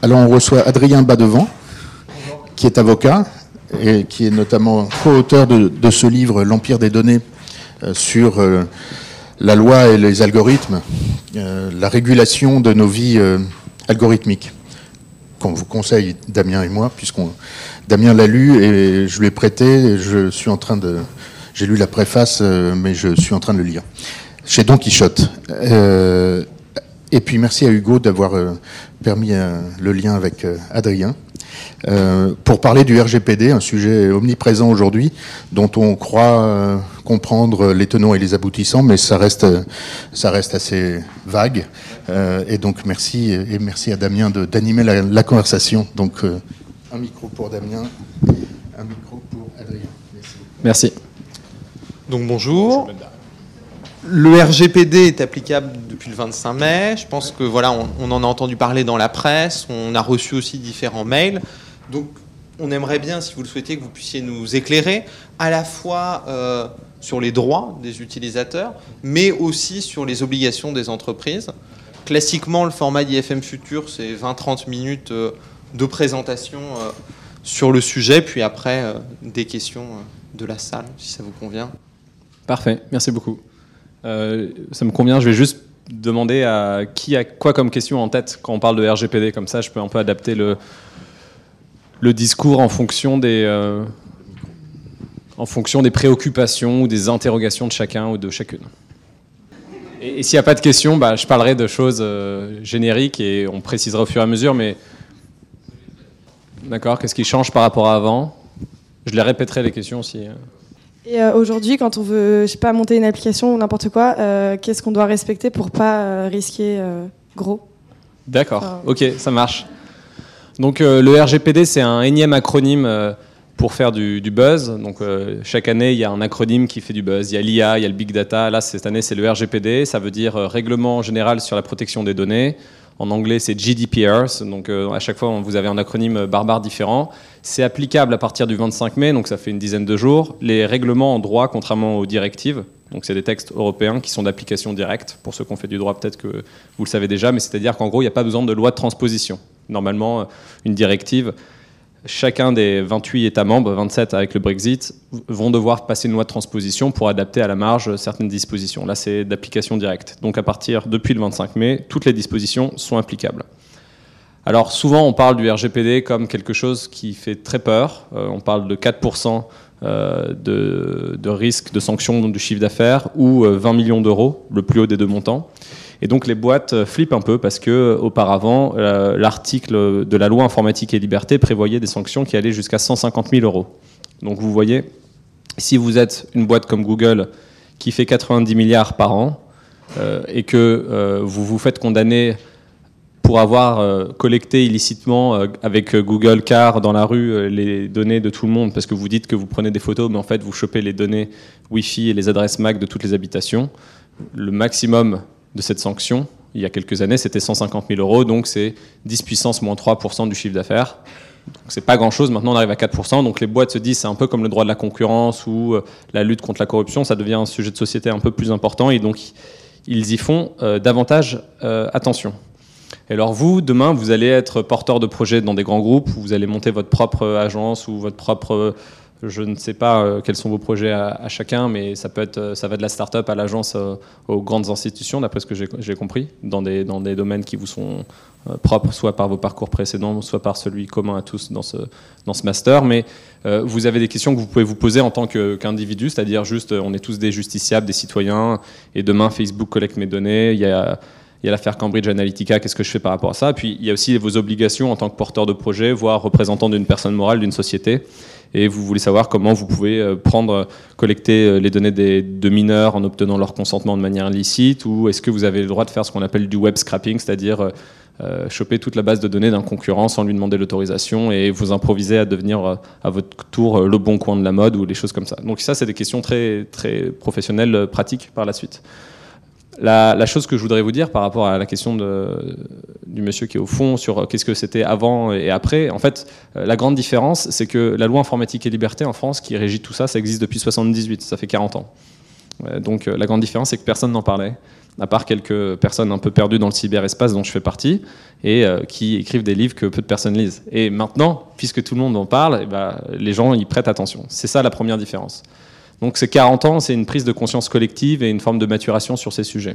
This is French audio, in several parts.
Alors on reçoit Adrien Badevant, qui est avocat et qui est notamment co-auteur de, ce livre L'Empire des données euh, sur euh, la loi et les algorithmes, euh, la régulation de nos vies algorithmiques, qu'on vous conseille, Damien et moi, puisqu'on Damien l'a lu et je lui ai prêté. je suis en train de, j'ai lu la préface, mais je suis en train de le lire chez Don Quichotte. et puis merci à Hugo d'avoir permis le lien avec Adrien. Euh, pour parler du RGPD, un sujet omniprésent aujourd'hui, dont on croit euh, comprendre les tenants et les aboutissants, mais ça reste, ça reste assez vague. Euh, et donc merci et merci à Damien d'animer la, conversation. Donc un micro pour Damien, un micro pour Adrien. Merci. Donc bonjour. Le RGPD est applicable depuis le 25 mai. Je pense que voilà, on, en a entendu parler dans la presse. On a reçu aussi différents mails. Donc, on aimerait bien, si vous le souhaitez, que vous puissiez nous éclairer à la fois euh, sur les droits des utilisateurs, mais aussi sur les obligations des entreprises. Classiquement, le format d'IFM Futur, c'est 20-30 minutes euh, de présentation euh, sur le sujet, puis après, des questions de la salle, si ça vous convient. Parfait, merci beaucoup. Ça me convient, je vais juste demander à qui a quoi comme question en tête quand on parle de RGPD, comme ça je peux un peu adapter le, le discours en fonction des, euh, en fonction des préoccupations ou des interrogations de chacun ou de chacune. Et, s'il n'y a pas de questions, bah, je parlerai de choses euh, génériques et on précisera au fur et à mesure, mais d'accord, qu'est-ce qui change par rapport à avant? Je les répéterai les questions aussi. Et euh, aujourd'hui, quand on veut, je sais pas, monter une application ou n'importe quoi, qu'est-ce qu'on doit respecter pour pas risquer gros? D'accord, ok, ça marche. Donc euh, le RGPD, c'est un énième acronyme euh, pour faire du, buzz. Donc euh, chaque année, il y a un acronyme qui fait du buzz. Il y a l'IA, il y a le big data. Là, cette année, c'est le RGPD. Ça veut dire Règlement général sur la protection des données. En anglais, c'est GDPR. Donc à chaque fois, vous avez un acronyme barbare différent. C'est applicable à partir du 25 mai, donc ça fait une dizaine de jours. Les règlements en droit, contrairement aux directives, donc c'est des textes européens qui sont d'application directe. Pour ceux qui ont fait du droit, peut-être que vous le savez déjà, mais c'est-à-dire qu'en gros, il n'y a pas besoin de loi de transposition normalement une directive. Chacun des 28 États membres, 27 avec le Brexit, vont devoir passer une loi de transposition pour adapter à la marge certaines dispositions. Là, c'est d'application directe. Donc à partir depuis le 25 mai, toutes les dispositions sont applicables. Alors souvent, on parle du RGPD comme quelque chose qui fait très peur. Euh, on parle de 4% euh, de, de, risque de sanction du chiffre d'affaires ou 20 euh, millions d'euros, le plus haut des deux montants. Et donc les boîtes euh, flippent un peu parce que euh, auparavant, euh, l'article de la loi informatique et liberté prévoyait des sanctions qui allaient jusqu'à 150 000 euros. Donc vous voyez, si vous êtes une boîte comme Google qui fait 90 milliards par an et que vous vous faites condamner pour avoir collecté illicitement avec Google Car dans la rue les données de tout le monde parce que vous dites que vous prenez des photos, mais en fait vous chopez les données Wi-Fi et les adresses MAC de toutes les habitations. Le maximum de cette sanction, il y a quelques années, c'était 150 000 euros, donc c'est 10 puissance moins 3% du chiffre d'affaires. C'est pas grand chose, maintenant on arrive à 4%, donc les boîtes se disent c'est un peu comme le droit de la concurrence ou euh, la lutte contre la corruption, ça devient un sujet de société un peu plus important et donc ils y font euh, davantage euh, attention. Et alors vous, demain, vous allez être porteur de projet dans des grands groupes, vous allez monter votre propre agence ou votre propre je ne sais pas euh, quels sont vos projets à, chacun, mais ça peut être, euh, ça va de la start-up à l'agence euh, aux grandes institutions, d'après ce que j'ai compris, dans des, dans des domaines qui vous sont propres, soit par vos parcours précédents, soit par celui commun à tous dans ce, dans ce master. Mais vous avez des questions que vous pouvez vous poser en tant qu'individu, c'est-à-dire juste, on est tous des justiciables, des citoyens, et demain Facebook collecte mes données, il y a l'affaire Cambridge Analytica, qu'est-ce que je fais par rapport à ça? Puis il y a aussi vos obligations en tant que porteur de projet, voire représentant d'une personne morale, d'une société et vous voulez savoir comment vous pouvez euh, prendre, collecter euh, les données des, de mineurs en obtenant leur consentement de manière illicite, ou est-ce que vous avez le droit de faire ce qu'on appelle du web scrapping, c'est-à-dire euh, choper toute la base de données d'un concurrent sans lui demander l'autorisation et vous improviser à devenir à votre tour le bon coin de la mode ou des choses comme ça. Donc ça, c'est des questions très, très professionnelles, pratiques par la suite. La, chose que je voudrais vous dire par rapport à la question du monsieur qui est au fond sur qu'est-ce que c'était avant et après, en fait, euh, la grande différence, c'est que la loi informatique et liberté en France, qui régit tout ça, ça existe depuis 78, ça fait 40 ans. Donc la grande différence, c'est que personne n'en parlait à part quelques personnes un peu perdues dans le cyberespace dont je fais partie, et euh, qui écrivent des livres que peu de personnes lisent. Et maintenant, puisque tout le monde en parle, eh ben, les gens y prêtent attention. C'est ça la première différence. Donc ces 40 ans, c'est une prise de conscience collective et une forme de maturation sur ces sujets.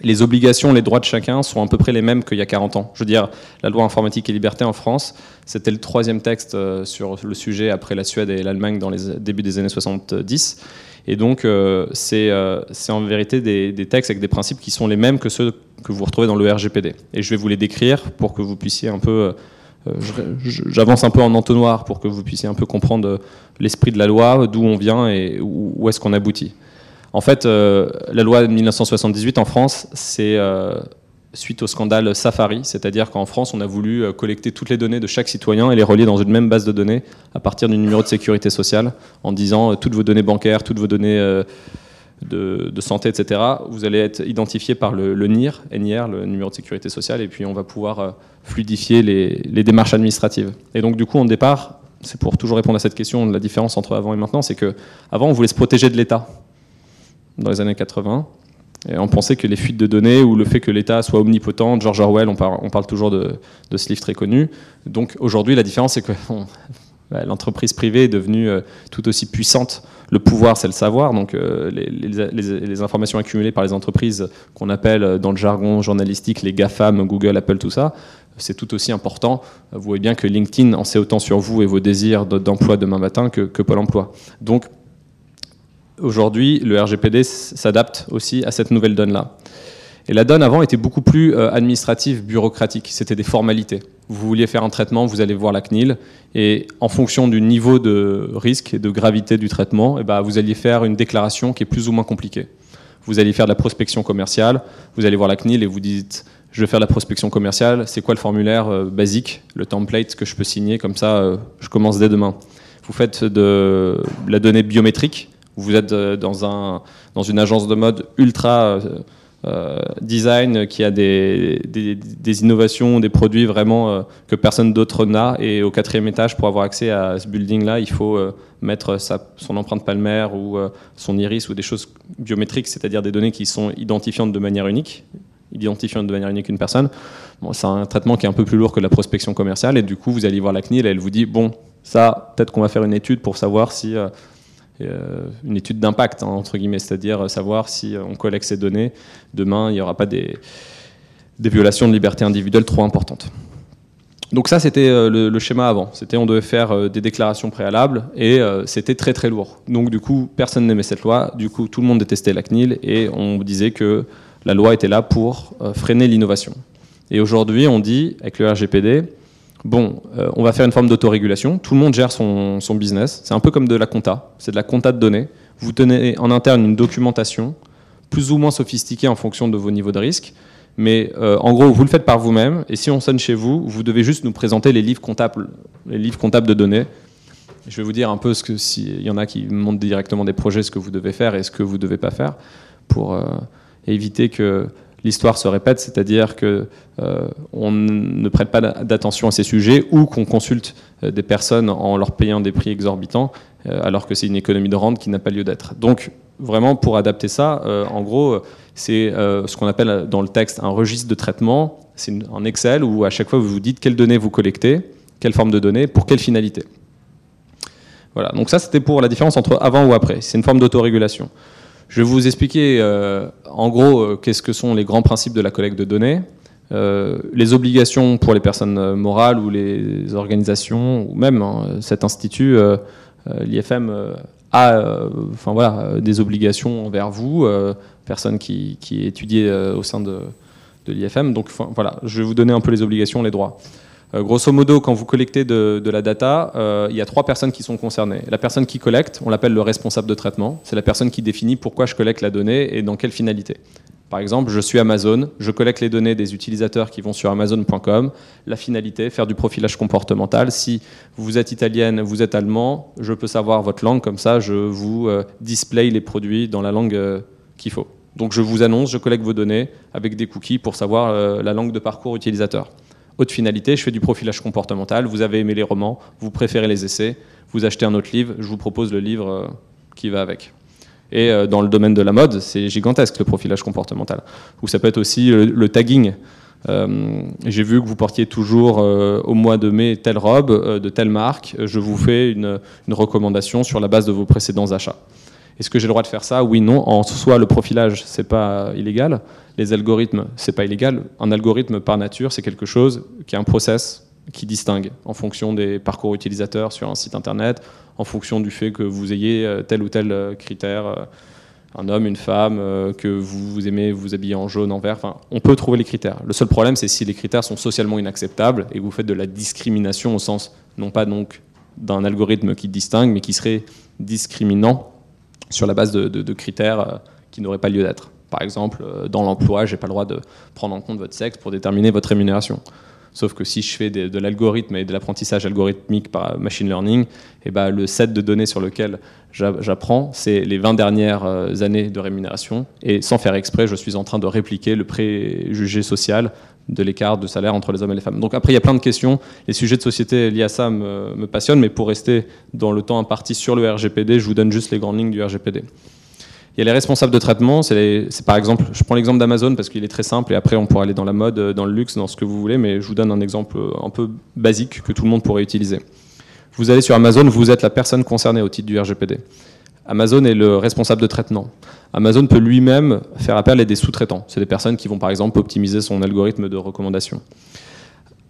Les obligations, les droits de chacun sont à peu près les mêmes qu'il y a 40 ans. Je veux dire, la loi informatique et liberté en France, c'était le troisième texte euh, sur le sujet après la Suède et l'Allemagne dans les débuts des années 70. Et donc, euh, euh, c'est en vérité des, textes avec des principes qui sont les mêmes que ceux que vous retrouvez dans le RGPD. Et je vais vous les décrire pour que vous puissiez un peu... j'avance un peu en entonnoir pour que vous puissiez un peu comprendre l'esprit de la loi, d'où on vient et où, est-ce qu'on aboutit. En fait, la loi de 1978 en France, c'est suite au scandale Safari, c'est-à-dire qu'en France, on a voulu euh, collecter toutes les données de chaque citoyen et les relier dans une même base de données à partir du numéro de sécurité sociale, en disant euh, toutes vos données bancaires, toutes vos données euh, de, santé, etc. Vous allez être identifié par le, NIR, le numéro de sécurité sociale, et puis on va pouvoir fluidifier les, les démarches administratives. Et donc du coup, en départ, c'est pour toujours répondre à cette question, la différence entre avant et maintenant, c'est que avant, on voulait se protéger de l'État dans les années 80. Et on pensait que les fuites de données ou le fait que l'État soit omnipotent, George Orwell, on parle, toujours de, ce livre très connu. Donc aujourd'hui, la différence, c'est que l'entreprise privée est devenue euh, tout aussi puissante. Le pouvoir, c'est le savoir. Donc euh, les, informations accumulées par les entreprises, qu'on appelle euh, dans le jargon journalistique les GAFAM, Google, Apple, tout ça, c'est tout aussi important. Vous voyez bien que LinkedIn en sait autant sur vous et vos désirs d'emploi demain matin que, que Pôle emploi. Donc aujourd'hui, le RGPD s'adapte aussi à cette nouvelle donne-là. Et la donne avant était beaucoup plus euh, administrative, bureaucratique. C'était des formalités. Vous vouliez faire un traitement, vous allez voir la CNIL, et en fonction du niveau de risque et de gravité du traitement, eh ben, vous alliez faire une déclaration qui est plus ou moins compliquée. Vous allez faire de la prospection commerciale, vous allez voir la CNIL et vous dites je vais faire de la prospection commerciale, c'est quoi le formulaire euh, basique, le template que je peux signer, comme ça euh, je commence dès demain. Vous faites de la donnée biométrique, vous êtes dans, un, dans une agence de mode ultra design qui a des, des, innovations, des produits vraiment que personne d'autre n'a. Et au quatrième étage, pour avoir accès à ce building-là, il faut mettre sa, son empreinte palmaire ou son iris ou des choses biométriques, c'est-à-dire des données qui sont identifiantes de manière unique, identifiantes de manière unique une personne. Bon, c'est un traitement qui est un peu plus lourd que la prospection commerciale. Et du coup, vous allez voir la CNIL et elle vous dit, bon, ça, peut-être qu'on va faire une étude pour savoir si... Euh, une étude d'impact, hein, entre guillemets, c'est-à-dire savoir si on collecte ces données, demain, il n'y aura pas des, violations de liberté individuelle trop importantes. Donc ça, c'était euh, le, schéma avant. C'était on devait faire euh, des déclarations préalables et c'était très très lourd. Donc du coup, personne n'aimait cette loi. Du coup, tout le monde détestait la CNIL et on disait que la loi était là pour freiner l'innovation. Et aujourd'hui, on dit, avec le RGPD, bon, euh, on va faire une forme d'autorégulation, tout le monde gère son, business, c'est un peu comme de la compta, c'est de la compta de données. Vous tenez en interne une documentation, plus ou moins sophistiquée en fonction de vos niveaux de risque, mais euh, en gros, vous le faites par vous-même, et si on sonne chez vous, vous devez juste nous présenter les livres comptables, les livres comptables de données. Je vais vous dire un peu ce que s'il y en a qui montrent directement des projets, ce que vous devez faire et ce que vous ne devez pas faire, pour euh, éviter que l'histoire se répète, c'est-à-dire qu'on euh, ne prête pas d'attention à ces sujets ou qu'on consulte euh, des personnes en leur payant des prix exorbitants, euh, alors que c'est une économie de rente qui n'a pas lieu d'être. Donc, vraiment, pour adapter ça, en gros, c'est ce qu'on appelle dans le texte un registre de traitement. C'est un Excel où à chaque fois vous vous dites quelles données vous collectez, quelle forme de données, pour quelle finalité. Voilà, donc ça c'était pour la différence entre avant ou après. C'est une forme d'autorégulation. Je vais vous expliquer euh, en gros euh, qu'est-ce que sont les grands principes de la collecte de données, euh, les obligations pour les personnes morales ou les organisations, ou même hein, cet institut, l'IFM, a voilà, des obligations envers vous, personne qui, qui au sein de, de l'IFM. Donc voilà, je vais vous donner un peu les obligations, les droits. Euh, grosso modo, quand vous collectez de, la data, euh, il y a trois personnes qui sont concernées. La personne qui collecte, on l'appelle le responsable de traitement. C'est la personne qui définit pourquoi je collecte la donnée et dans quelle finalité. Par exemple, je suis Amazon, je collecte les données des utilisateurs qui vont sur amazon.com. La finalité, faire du profilage comportemental. Si vous êtes italienne, vous êtes allemand, je peux savoir votre langue, comme ça je vous euh, display les produits dans la langue qu'il faut. Donc je vous annonce, je collecte vos données avec des cookies pour savoir la langue de parcours utilisateur. Haute finalité, je fais du profilage comportemental. Vous avez aimé les romans, vous préférez les essais, vous achetez un autre livre, je vous propose le livre euh, qui va avec. Et dans le domaine de la mode, c'est gigantesque le profilage comportemental. Ou ça peut être aussi le, tagging. J'ai vu que vous portiez toujours au mois de mai telle robe de telle marque. Je vous fais une recommandation sur la base de vos précédents achats. Est-ce que j'ai le droit de faire ça? Oui, non. En soi, le profilage, c'est pas illégal. Les algorithmes, c'est pas illégal. Un algorithme, par nature, c'est quelque chose qui est un process qui distingue en fonction des parcours utilisateurs sur un site internet, en fonction du fait que vous ayez euh, tel ou tel euh, critère, euh, un homme, une femme, que vous, aimez vous habiller en jaune, en vert. Enfin, on peut trouver les critères. Le seul problème, c'est si les critères sont socialement inacceptables et que vous faites de la discrimination au sens, non pas donc d'un algorithme qui distingue, mais qui serait discriminant sur la base de, critères euh, qui n'auraient pas lieu d'être. Par exemple, euh, dans l'emploi, je n'ai pas le droit de prendre en compte votre sexe pour déterminer votre rémunération. Sauf que si je fais de, l'algorithme et de l'apprentissage algorithmique par machine learning, et eh ben, le set de données sur lequel j'apprends, c'est les 20 dernières euh, années de rémunération. Et sans faire exprès, je suis en train de répliquer le préjugé social de l'écart de salaire entre les hommes et les femmes. Donc après, il y a plein de questions. Les sujets de société liés à ça me, passionnent, mais pour rester dans le temps imparti sur le RGPD, je vous donne juste les grandes lignes du RGPD. Il y a les responsables de traitement, c'est par exemple, je prends l'exemple d'Amazon parce qu'il est très simple et après on pourra aller dans la mode, dans le luxe, dans ce que vous voulez, mais je vous donne un exemple un peu basique que tout le monde pourrait utiliser. Vous allez sur Amazon, vous êtes la personne concernée au titre du RGPD. Amazon est le responsable de traitement. Amazon peut lui-même faire appel à des sous-traitants. C'est des personnes qui vont par exemple optimiser son algorithme de recommandation.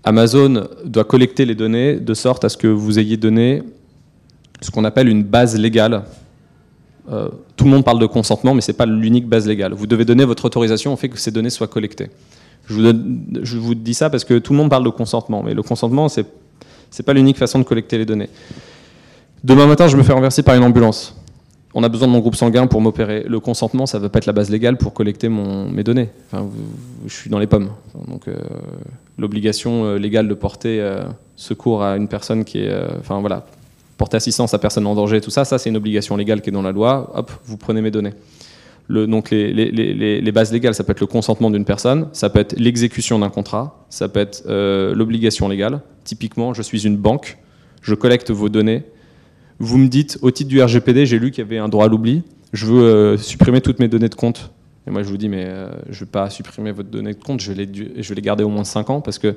Amazon doit collecter les données de sorte à ce que vous ayez donné ce qu'on appelle une base légale. Euh, tout le monde parle de consentement, mais ce n'est pas l'unique base légale. Vous devez donner votre autorisation au fait que ces données soient collectées. Je vous, je vous, dis ça parce que tout le monde parle de consentement, mais le consentement, ce n'est pas l'unique façon de collecter les données. Demain matin, je me fais renverser par une ambulance on a besoin de mon groupe sanguin pour m'opérer. Le consentement, ça ne veut pas être la base légale pour collecter mes données. je suis dans les pommes. Donc, euh, l'obligation euh, légale de porter euh, secours à une personne qui est, enfin voilà, porter assistance à personne en danger, tout ça, ça c'est une obligation légale qui est dans la loi. Hop, vous prenez mes données. donc les, les, bases légales, ça peut être le consentement d'une personne, ça peut être l'exécution d'un contrat, ça peut être l'obligation légale. Typiquement, je suis une banque, je collecte vos données vous me dites, au titre du RGPD, j'ai lu qu'il y avait un droit à l'oubli, je veux euh, supprimer toutes mes données de compte. Et moi, je vous dis, mais euh, je ne vais pas supprimer votre donnée de compte, je vais, les, garder au moins 5 ans, parce que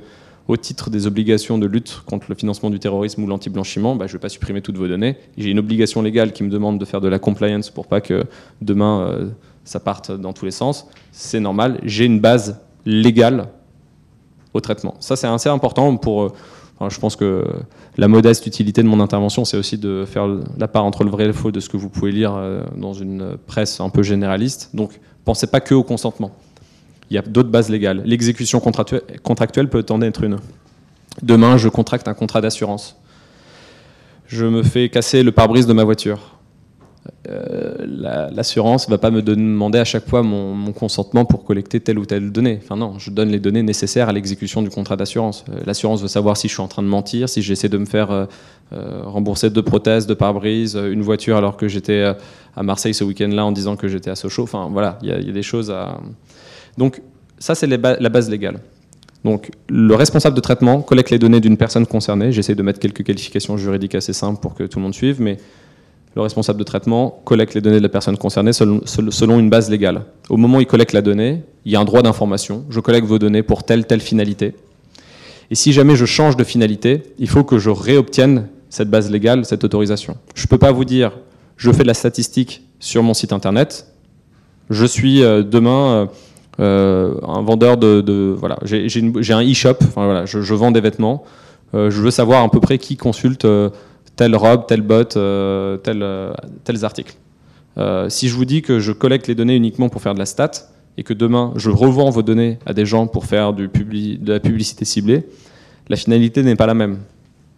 au titre des obligations de lutte contre le financement du terrorisme ou l'anti-blanchiment, bah, je ne vais pas supprimer toutes vos données. J'ai une obligation légale qui me demande de faire de la compliance pour pas que demain euh, ça parte dans tous les sens. C'est normal. J'ai une base légale au traitement. Ça, c'est assez important pour je pense que la modeste utilité de mon intervention, c'est aussi de faire la part entre le vrai et le faux de ce que vous pouvez lire euh, dans une presse un peu généraliste. Donc, pensez pas que au consentement. Il y a d'autres bases légales. L'exécution contractuelle peut en être une. Demain, je contracte un contrat d'assurance. Je me fais casser le pare-brise de ma voiture. Euh, l'assurance ne va pas me demander à chaque fois mon, consentement pour collecter telle ou telle donnée. Enfin non, je donne les données nécessaires à l'exécution du contrat d'assurance. Euh, l'assurance veut savoir si je suis en train de mentir, si j'essaie de me faire euh, rembourser deux prothèses, deux pare-brise, une voiture alors que j'étais à Marseille ce week-end-là en disant que j'étais à Sochaux. Enfin voilà, il y, a des choses à... Donc ça c'est la base légale. Donc le responsable de traitement collecte les données d'une personne concernée. J'essaie de mettre quelques qualifications juridiques assez simples pour que tout le monde suive, mais le responsable de traitement collecte les données de la personne concernée selon, une base légale. Au moment où il collecte la donnée, il y a un droit d'information. Je collecte vos données pour telle, telle finalité. Et si jamais je change de finalité, il faut que je réobtienne cette base légale, cette autorisation. Je ne peux pas vous dire, je fais de la statistique sur mon site internet, je suis euh, demain euh, euh, un vendeur de... voilà, j'ai un e-shop, voilà, je, vends des vêtements, je veux savoir à peu près qui consulte telle robe, telle botte, euh, euh, tels articles. Euh, si je vous dis que je collecte les données uniquement pour faire de la stat et que demain je revends vos données à des gens pour faire de la publicité ciblée, la finalité n'est pas la même.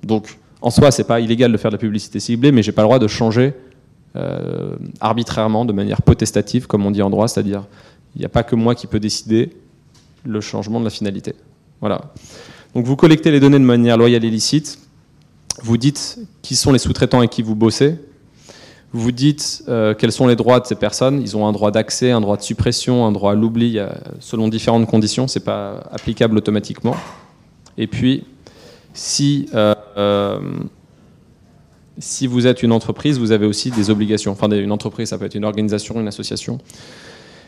Donc en soi, c'est pas illégal de faire de la publicité ciblée, mais j'ai pas le droit de changer arbitrairement, de manière potestative, comme on dit en droit, c'est-à-dire il n'y a pas que moi qui peux décider le changement de la finalité. Voilà. Donc vous collectez les données de manière loyale et licite vous dites qui sont les sous-traitants avec qui vous bossez, vous dites euh, quels sont les droits de ces personnes. Ils ont un droit d'accès, un droit de suppression, un droit à l'oubli, selon différentes conditions. C'est pas applicable automatiquement. Et puis, si euh, euh, Si vous êtes une entreprise, vous avez aussi des obligations. Enfin, une entreprise, ça peut être une organisation, une association.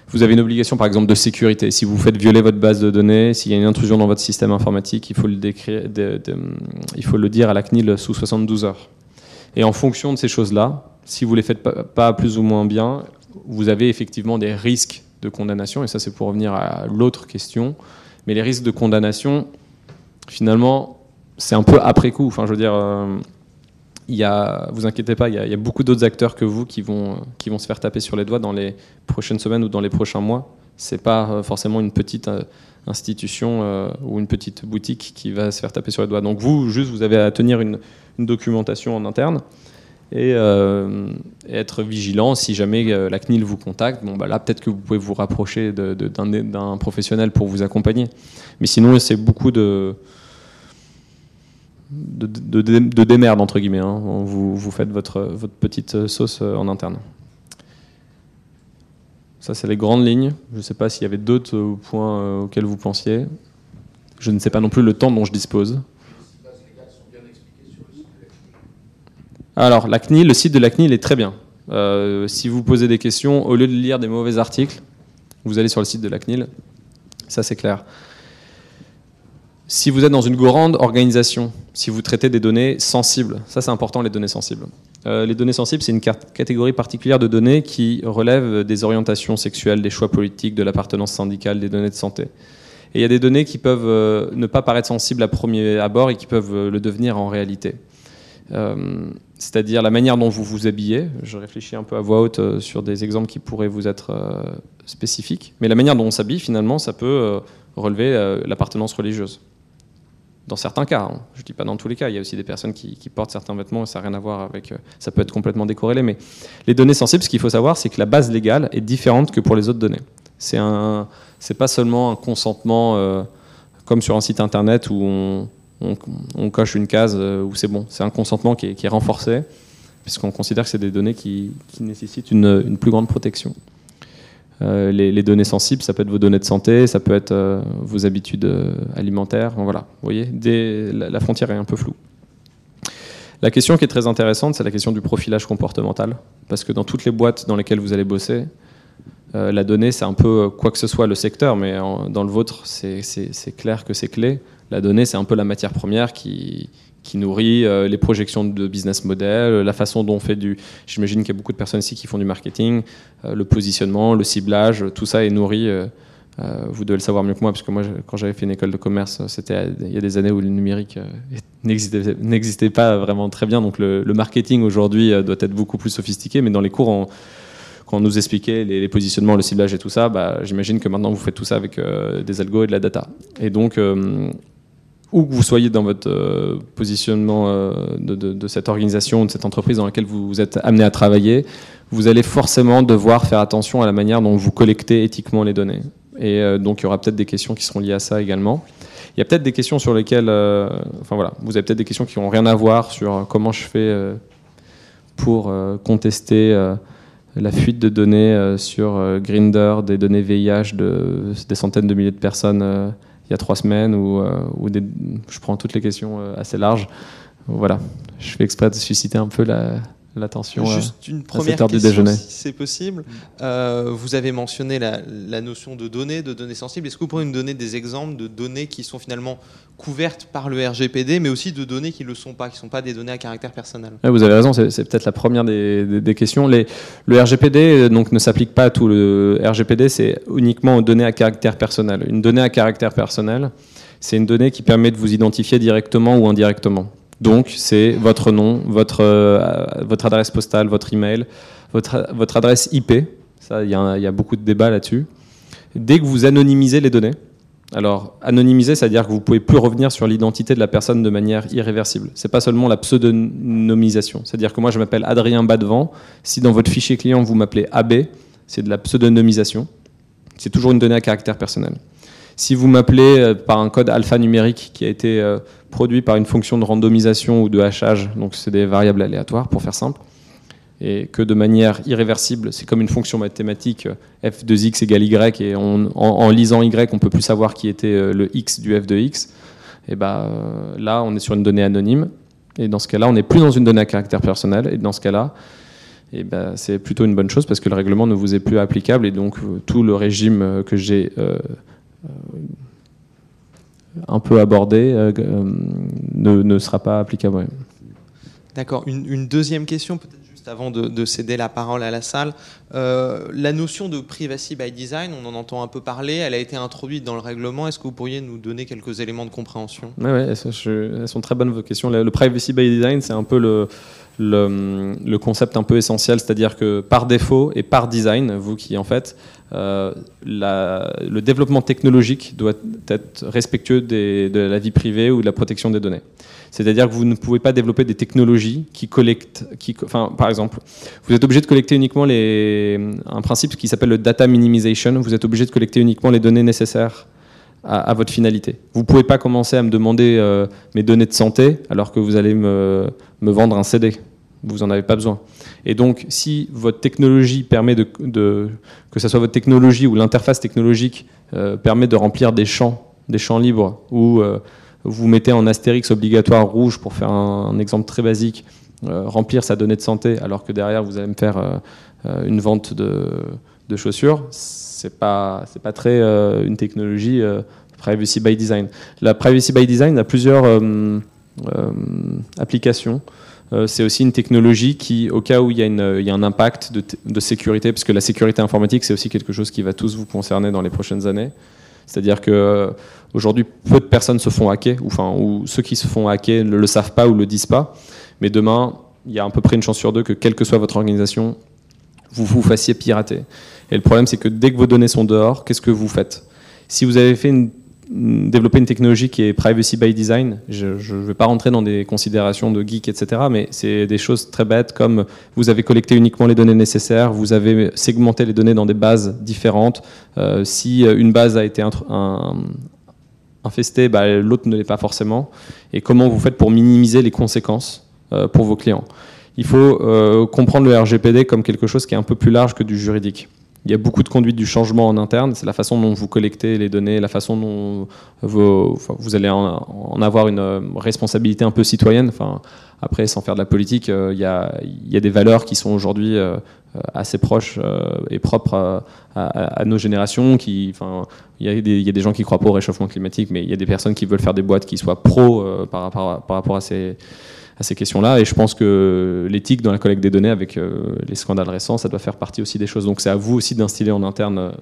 Vous avez une obligation, par exemple, de sécurité. Si vous faites violer votre base de données, s'il y a une intrusion dans votre système informatique, il faut le, dire à la CNIL sous 72 heures. Et en fonction de ces choses-là, si vous ne les faites pas plus ou moins bien, vous avez effectivement des risques de condamnation. Et ça, c'est pour revenir à l'autre question. Mais les risques de condamnation, finalement, c'est un peu après coup. Enfin, je veux dire, euh, il y a, vous inquiétez pas, il y a, beaucoup d'autres acteurs que vous qui vont, qui vont se faire taper sur les doigts dans les prochaines semaines ou dans les prochains mois. C'est pas euh, forcément une petite euh, institution ou une petite boutique qui va se faire taper sur les doigts. Donc vous, juste, vous avez à tenir une, documentation en interne et, être vigilant si jamais la CNIL vous contacte. Bon, bah là, peut-être que vous pouvez vous rapprocher d'un professionnel pour vous accompagner. Mais sinon, c'est beaucoup de de, de, démerde, entre guillemets. Hein. Vous, vous, faites votre, petite sauce euh, en interne. Ça, c'est les grandes lignes. Je ne sais pas s'il y avait d'autres euh, points euh, auxquels vous pensiez. Je ne sais pas non plus le temps dont je dispose. Alors, la CNIL, le site de la CNIL est très bien. si vous posez des questions, au lieu de lire des mauvais articles, vous allez sur le site de la CNIL. Ça, c'est clair. Si vous êtes dans une grande organisation, si vous traitez des données sensibles, ça c'est important les données sensibles. Euh, les données sensibles, c'est une catégorie particulière de données qui relève des orientations sexuelles, des choix politiques, de l'appartenance syndicale, des données de santé. Et il y a des données qui peuvent euh, ne pas paraître sensibles à premier abord et qui peuvent euh, le devenir en réalité. C'est-à-dire la manière dont vous vous habillez. Je réfléchis un peu à voix haute sur des exemples qui pourraient vous être spécifiques. Mais la manière dont on s'habille, finalement, ça peut relever l'appartenance religieuse dans certains cas. Hein. Je ne dis pas dans tous les cas. Il y a aussi des personnes qui, portent certains vêtements et ça n'a rien à voir avec. Euh, ça peut être complètement décorrélé. Mais les données sensibles, ce qu'il faut savoir, c'est que la base légale est différente que pour les autres données. C'est un, c'est pas seulement un consentement euh, comme sur un site internet où on, coche une case euh, où c'est bon. C'est un consentement qui est, renforcé puisqu'on considère que c'est des données qui, nécessitent une plus grande protection. Euh, les, données sensibles, ça peut être vos données de santé, ça peut être euh, vos habitudes euh, alimentaires. Voilà, voyez, la, frontière est un peu floue. La question qui est très intéressante, c'est la question du profilage comportemental. Parce que dans toutes les boîtes dans lesquelles vous allez bosser, la donnée, c'est un peu quoi que ce soit le secteur, mais dans le vôtre, c'est clair que c'est clé. La donnée, c'est un peu la matière première qui, nourrit euh, les projections de business model, la façon dont on fait du. J'imagine qu'il y a beaucoup de personnes ici qui font du marketing, euh, le positionnement, le ciblage, tout ça est nourri. Euh, vous devez le savoir mieux que moi, parce que moi, quand j'avais fait une école de commerce, c'était il y a des années où le numérique n'existait pas vraiment très bien. Donc le, marketing aujourd'hui doit être beaucoup plus sophistiqué, mais dans les cours, quand on nous expliquait les, positionnements, le ciblage et tout ça, bah, j'imagine que maintenant vous faites tout ça avec des algos et de la data. Et donc, où que vous soyez dans votre euh, positionnement euh, de, cette organisation, de cette entreprise dans laquelle vous, êtes amené à travailler, vous allez forcément devoir faire attention à la manière dont vous collectez éthiquement les données. Et euh, donc il y aura peut-être des questions qui seront liées à ça également. Il y a peut-être des questions sur lesquelles, enfin voilà, vous avez peut-être des questions qui n'ont rien à voir sur comment je fais pour contester la fuite de données sur Grinder, des données VIH de des centaines de milliers de personnes il y a trois semaines ou, euh, ou je prends toutes les questions euh, assez larges. Voilà, je fais exprès de susciter un peu la, l'attention Juste une première question, si c'est possible. Euh, vous avez mentionné la, notion de données, de données sensibles. Est-ce que vous pourriez nous donner des exemples de données qui sont finalement couvertes par le RGPD, mais aussi de données qui ne le sont pas, qui ne sont pas des données à caractère personnel? Vous avez raison, c'est, peut-être la première des, questions. Les, le RGPD euh, donc, ne s'applique pas à tout. Le RGPD, c'est uniquement aux données à caractère personnel. Une donnée à caractère personnel, c'est une donnée qui permet de vous identifier directement ou indirectement. Donc, c'est votre nom, votre, euh, votre adresse postale, votre email, votre, votre adresse IP. Ça, il y, a beaucoup de débats là-dessus. Dès que vous anonymisez les données, alors, anonymiser, c'est-à-dire que vous pouvez plus revenir sur l'identité de la personne de manière irréversible. C'est pas seulement la pseudonymisation. C'est-à-dire que moi, je m'appelle Adrien Badevant. Si dans votre fichier client, vous m'appelez AB, c'est de la pseudonymisation. C'est toujours une donnée à caractère personnel. Si vous m'appelez euh, par un code alphanumérique qui a été euh, produit par une fonction de randomisation ou de hachage, donc c'est des variables aléatoires pour faire simple, et que de manière irréversible, c'est comme une fonction mathématique, euh, f de x égale y, et en, lisant y, on peut plus savoir qui était le x du f de x, et ben là, on est sur une donnée anonyme. Et dans ce cas-là, on n'est plus dans une donnée à caractère personnel. Et dans ce cas-là, ben, c'est plutôt une bonne chose parce que le règlement ne vous est plus applicable et donc tout le régime que j'ai un peu abordé ne, ne, sera pas applicable. D'accord. Une, une, deuxième question, peut-être juste avant de, de, céder la parole à la salle. la notion de privacy by design, on en entend un peu parler, elle a été introduite dans le règlement. Est-ce que vous pourriez nous donner quelques éléments de compréhension? Oui, ouais, elles sont très bonnes vos questions. Le privacy by design, c'est un peu le le, concept un peu essentiel, c'est-à-dire que par défaut et par design, vous qui en fait, euh, le développement technologique doit être respectueux de la vie privée ou de la protection des données. C'est-à-dire que vous ne pouvez pas développer des technologies qui collectent, qui, enfin, par exemple, vous êtes obligé de collecter uniquement les, un principe qui s'appelle le data minimization. Vous êtes obligé de collecter uniquement les données nécessaires à, votre finalité. Vous ne pouvez pas commencer à me demander euh, mes données de santé alors que vous allez me, me vendre un CD. Vous n'en avez pas besoin. Et donc, si votre technologie permet de, que ce soit votre technologie ou l'interface technologique euh, permet de remplir des champs, des champs libres, ou euh, vous mettez en astérix obligatoire rouge pour faire un, exemple très basique, remplir sa donnée de santé, alors que derrière vous allez me faire une vente de, de chaussures, c'est pas c'est pas très une technologie privacy by design. La privacy by design a plusieurs euh, euh, applications. Euh, c'est aussi une technologie qui, au cas où il y a, y a un impact de, de, sécurité, parce que la sécurité informatique, c'est aussi quelque chose qui va tous vous concerner dans les prochaines années. C'est-à-dire que aujourd'hui, peu de personnes se font hacker, ou, enfin, ou ceux qui se font hacker ne le savent pas ou le disent pas. Mais demain, il y a à peu près une chance sur deux que, quelle que soit votre organisation, vous vous fassiez pirater. Et le problème, c'est que dès que vos données sont dehors, qu'est-ce que vous faites? Si vous avez fait une développer une technologie qui est privacy by design. Je ne vais pas rentrer dans des considérations de geek, etc. Mais c'est des choses très bêtes comme vous avez collecté uniquement les données nécessaires, vous avez segmenté les données dans des bases différentes. Euh, si une base a été infestée, bah, l'autre ne l'est pas forcément. Et comment vous faites pour minimiser les conséquences euh, pour vos clients? Il faut euh, comprendre le RGPD comme quelque chose qui est un peu plus large que du juridique. Il y a beaucoup de conduite du changement en interne. C'est la façon dont vous collectez les données, la façon dont vous, allez en, avoir une euh, responsabilité un peu citoyenne. Enfin, après, sans faire de la politique, euh, il, y a, des valeurs qui sont aujourd'hui euh, assez proches et propres à, nos générations. Qui, enfin, il, y a des, gens qui croient pas au réchauffement climatique, mais il y a des personnes qui veulent faire des boîtes qui soient pro par, rapport par rapport à ces à ces questions-là. Et je pense que l'éthique dans la collecte des données, avec euh, les scandales récents, ça doit faire partie aussi des choses. Donc c'est à vous aussi d'instiller en interne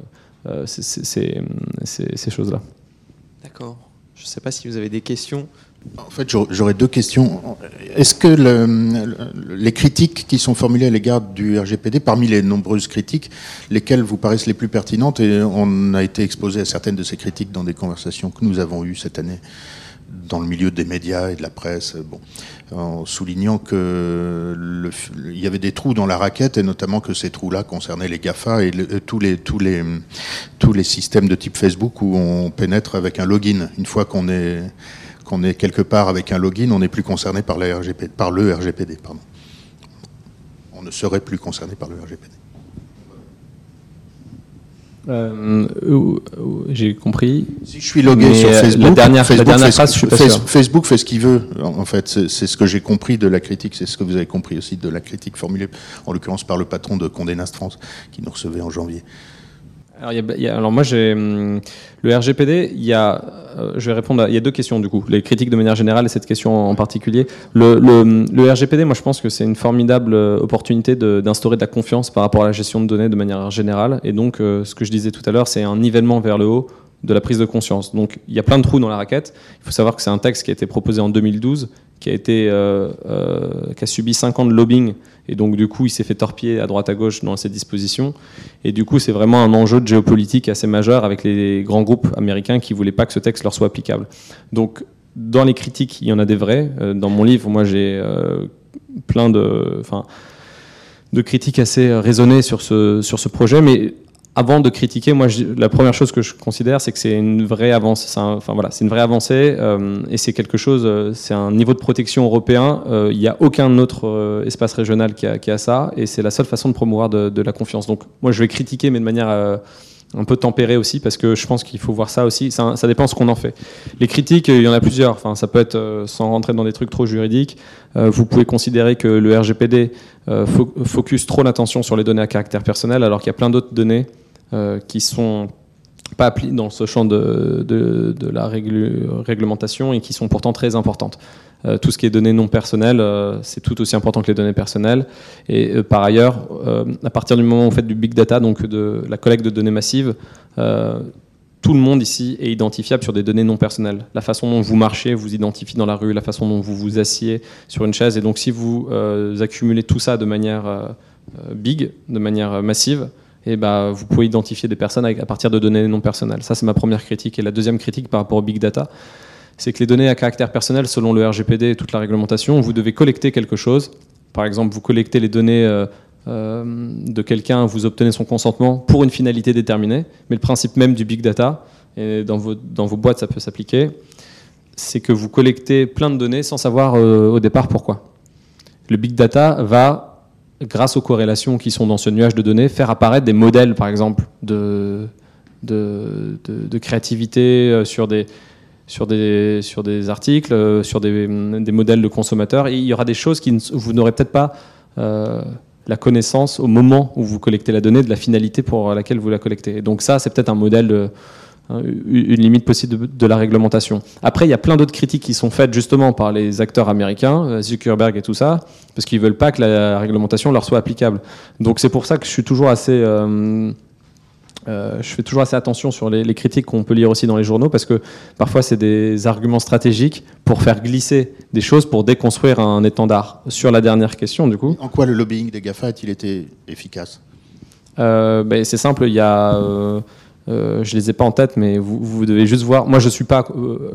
euh, ces, ces choses-là. D'accord. Je ne sais pas si vous avez des questions. En fait, j'aurais deux questions. Est-ce que le, les critiques qui sont formulées à l'égard du RGPD, parmi les nombreuses critiques, lesquelles vous paraissent les plus pertinentes Et on a été exposé à certaines de ces critiques dans des conversations que nous avons eues cette année dans le milieu des médias et de la presse, bon, en soulignant que le, il y avait des trous dans la raquette et notamment que ces trous-là concernaient les Gafa et tous les tous les tous les systèmes de type Facebook où on pénètre avec un login. Une fois qu'on est qu'on est quelque part avec un login, on n'est plus concerné par, la RGPD, par le RGPD. Pardon. On ne serait plus concerné par le RGPD. Euh, euh, j'ai compris. Si je suis logué sur Facebook, la dernière, Facebook, la dernière phrase, je suis pas sûr. Facebook fait ce qu'il veut. En fait, c'est ce que j'ai compris de la critique, c'est ce que vous avez compris aussi de la critique formulée, en l'occurrence par le patron de Condé Nast France, qui nous recevait en janvier. Alors, moi, hum, le RGPD. Il y a, je vais répondre. Il y a deux questions du coup, les critiques de manière générale et cette question en particulier. Le, le RGPD, moi, je pense que c'est une formidable euh, opportunité d'instaurer de, la confiance par rapport à la gestion de données de manière générale. Et donc, euh, ce que je disais tout à l'heure, c'est un nivellement vers le haut de la prise de conscience. Donc, il y a plein de trous dans la raquette. Il faut savoir que c'est un texte qui a été proposé en 2012 qui a euh, qui a subi 5 ans de lobbying et donc du coup il s'est fait torpiller à droite à gauche dans ses dispositions et du coup c'est vraiment un enjeu de géopolitique assez majeur avec les grands groupes américains qui voulaient pas que ce texte leur soit applicable. Donc dans les critiques il y en a des vrais. Euh, dans mon livre moi j'ai plein de de critiques assez raisonnées sur ce sur ce projet mais avant de critiquer, moi, la première chose que je considère, c'est que c'est une vraie avancée. enfin voilà, c'est une vraie avancée euh, et c'est quelque chose. Euh, c'est un niveau de protection européen. Euh, il n'y a aucun autre espace régional qui a, ça et c'est la seule façon de promouvoir de, la confiance. Donc, moi, je vais critiquer, mais de manière un peu tempéré aussi, parce que je pense qu'il faut voir ça aussi. Ça, ça dépend ce qu'on en fait. Les critiques, il y en a plusieurs. Enfin, ça peut être, sans rentrer dans des trucs trop juridiques, vous pouvez considérer que le RGPD focus trop l'attention sur les données à caractère personnel, alors qu'il y a plein d'autres données qui sont pas appelées dans ce champ de, de, la réglementation et qui sont pourtant très importantes. Euh, tout ce qui est données non personnelles, euh, c'est tout aussi important que les données personnelles. Et euh, par ailleurs, à partir du moment où vous faites du big data, donc de la collecte de données massives, tout le monde ici est identifiable sur des données non personnelles. La façon dont vous marchez vous identifie dans la rue, la façon dont vous vous assiez sur une chaise. Et donc si vous accumulez tout ça de manière big, de manière massive, et eh ben, vous pouvez identifier des personnes à partir de données non personnelles. Ça, c'est ma première critique. Et la deuxième critique par rapport au big data, c'est que les données à caractère personnel, selon le RGPD et toute la réglementation, vous devez collecter quelque chose. Par exemple, vous collectez les données euh, euh, de quelqu'un, vous obtenez son consentement pour une finalité déterminée. Mais le principe même du big data, et dans vos, dans vos boîtes ça peut s'appliquer, c'est que vous collectez plein de données sans savoir euh, au départ pourquoi. Le big data va, grâce aux corrélations qui sont dans ce nuage de données, faire apparaître des modèles, par exemple, de, de, de créativité sur des sur des, articles, euh, sur des, des, modèles de consommateurs. Il y aura des choses qui vous n'aurez peut-être pas euh, la connaissance au moment où vous collectez la donnée de la finalité pour laquelle vous la collectez. donc ça, c'est peut-être un modèle, de, une limite possible de, la réglementation. Après, il y a plein d'autres critiques qui sont faites justement par les acteurs américains, euh, Zuckerberg et tout ça, parce qu'ils veulent pas que la réglementation leur soit applicable. Donc c'est pour ça que je suis toujours assez... Euh, je fais toujours assez attention sur les, critiques qu'on peut lire aussi dans les journaux parce que parfois c'est des arguments stratégiques pour faire glisser des choses pour déconstruire un étendard. Sur la dernière question, du coup. En quoi le lobbying des GAFA a-t-il été efficace? Euh, ben, C'est simple, il y a. Euh, euh, je les ai pas en tête, mais vous, vous devez juste voir. Moi, je suis pas.